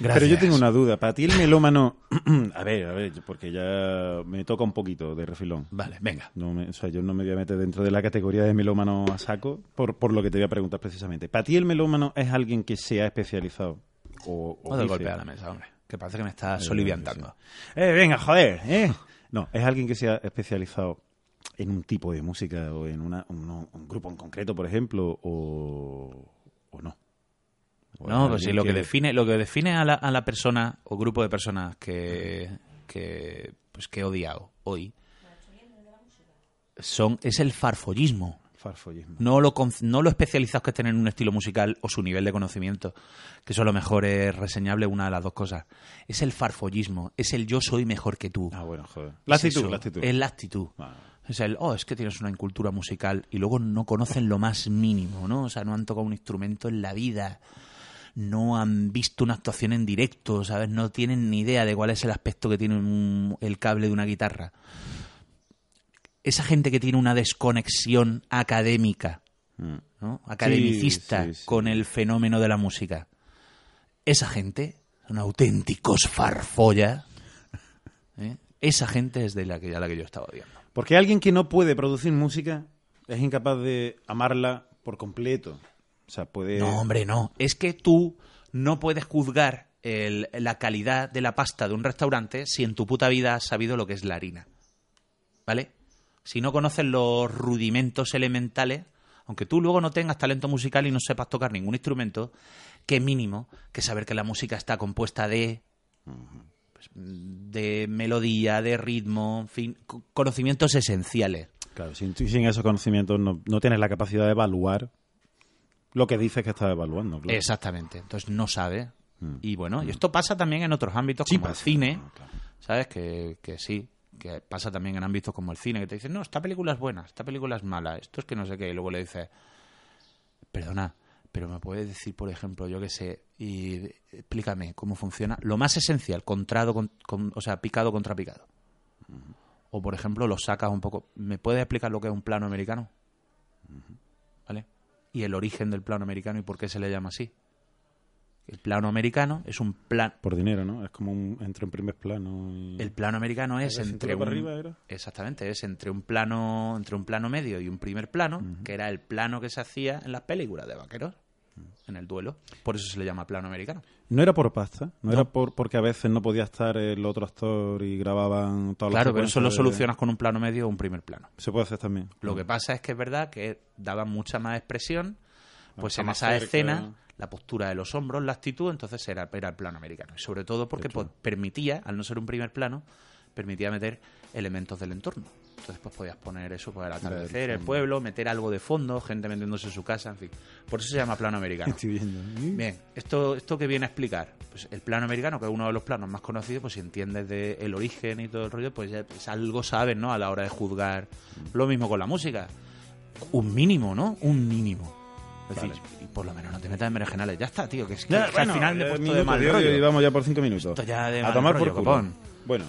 Gracias. Pero yo tengo una duda. Para ti el melómano... a ver, a ver, porque ya me toca un poquito de refilón. Vale, venga. No me- o sea, yo no me voy a meter dentro de la categoría de melómano a saco por, por lo que te voy a preguntar precisamente. ¿Para ti el melómano es alguien que se ha especializado? O, o No del dice- golpe a la mesa, hombre. Que parece que me está soliviantando. Eh, venga, joder, eh. No, es alguien que se ha especializado en un tipo de música o en una, un, un grupo en concreto, por ejemplo, o, o no. O No, es pues sí, lo que define, lo que define a la, a la persona o grupo de personas que, que, pues que he odiado hoy son, es el farfollismo. Farfollismo. No lo, no lo especializados que estén en un estilo musical o su nivel de conocimiento, que eso a lo mejor es reseñable una de las dos cosas. Es el farfollismo, es el yo soy mejor que tú. Ah, bueno, joder. La Es actitud, eso, la actitud. Es la actitud. Ah. Es el, oh, es que tienes una incultura musical y luego no conocen lo más mínimo, ¿no? O sea, no han tocado un instrumento en la vida, no han visto una actuación en directo, ¿sabes? No tienen ni idea de cuál es el aspecto que tiene un- el cable de una guitarra. Esa gente que tiene una desconexión académica, ¿no? Academicista Mm. sí, sí. con el fenómeno de la música. Esa gente son auténticos farfollas. ¿eh? Esa gente es de la que, a la que yo estaba odiando. Porque alguien que no puede producir música es incapaz de amarla por completo. O sea, puede... No, hombre, no. Es que tú no puedes juzgar el- la calidad de la pasta de un restaurante si en tu puta vida has sabido lo que es la harina. ¿Vale? Si no conoces los rudimentos elementales, aunque tú luego no tengas talento musical y no sepas tocar ningún instrumento, qué mínimo que saber que la música está compuesta de pues, de melodía, de ritmo, en fin, co- conocimientos esenciales. Claro, sin, sin esos conocimientos no, no tienes la capacidad de evaluar lo que dices que estás evaluando. claro. Exactamente. Entonces no sabe. Mm. Y bueno, y esto pasa también en otros ámbitos Sí, como el cine, claro. ¿sabes? Que, que sí, que pasa también en ámbitos como el cine, que te dicen, no, esta película es buena, esta película es mala, esto es que no sé qué, y luego le dices, perdona, pero me puedes decir, por ejemplo, yo qué sé, y explícame cómo funciona lo más esencial, contrado, con, con- o sea, picado contra picado. O, por ejemplo, lo sacas un poco. ¿Me puedes explicar lo que es un plano americano? ¿Vale? Y el origen del plano americano y por qué se le llama así. El plano americano es un plan. Por dinero, ¿no? Es como un, entre en primer plano y... El plano americano es ¿Era entre un- arriba, era? exactamente es entre un plano entre un plano medio y un primer plano que era el plano que se hacía en las películas de vaqueros en el duelo por eso se le llama plano americano No era por pasta, no, No. era por porque a veces no podía estar el otro actor y grababan todas las claro pero eso lo de- solucionas con un plano medio o un primer plano Se puede hacer también. Lo que pasa es que es verdad que daba mucha más expresión, pues en esa cerca. escena, la postura de los hombros, la actitud, entonces era, era el plano americano. Y sobre todo porque pues, permitía, al no ser un primer plano, permitía meter elementos del entorno. Entonces pues podías poner eso, pues el atardecer, el pueblo, meter algo de fondo, gente metiéndose en su casa, en fin. Por eso se llama plano americano. Estoy viendo. Bien, esto, esto que viene a explicar, pues el plano americano, que es uno de los planos más conocidos, pues si entiendes de el origen y todo el rollo, pues ya pues, algo sabes, ¿no? A la hora de juzgar. Lo mismo con la música. Un mínimo, ¿no? Un mínimo. Es decir, y por lo menos no te metas en berenjenales. Ya está, tío, que, es que, Ya, que bueno, al final me he eh, puesto minuto de mal rollo. y vamos ya por cinco minutos. Esto ya de a mal tomar rollo, por culo. copón. Bueno,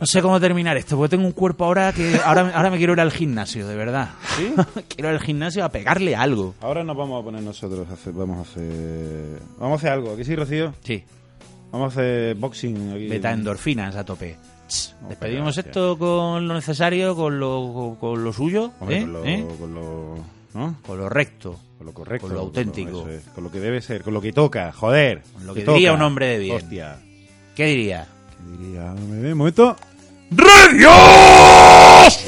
No sé cómo terminar esto, porque tengo un cuerpo ahora que ahora, ahora me quiero ir al gimnasio, de verdad. ¿Sí? quiero ir al gimnasio a pegarle algo. ahora nos vamos a poner nosotros a hacer, vamos a hacer, vamos a hacer algo. ¿Aquí sí, Rocío? Sí, Vamos a hacer boxing aquí. beta endorfinas a tope. Despedimos esto con lo necesario, con lo, con, con lo suyo, Hombre, ¿eh? con lo, ¿eh? con lo, ¿no? con lo recto. Con lo correcto. Con lo auténtico. Con es, con lo que debe ser, con lo que toca, joder. Con lo que diría un hombre de bien. Hostia. ¿Qué diría? ¿Qué diría? Un momento. ¡Redios!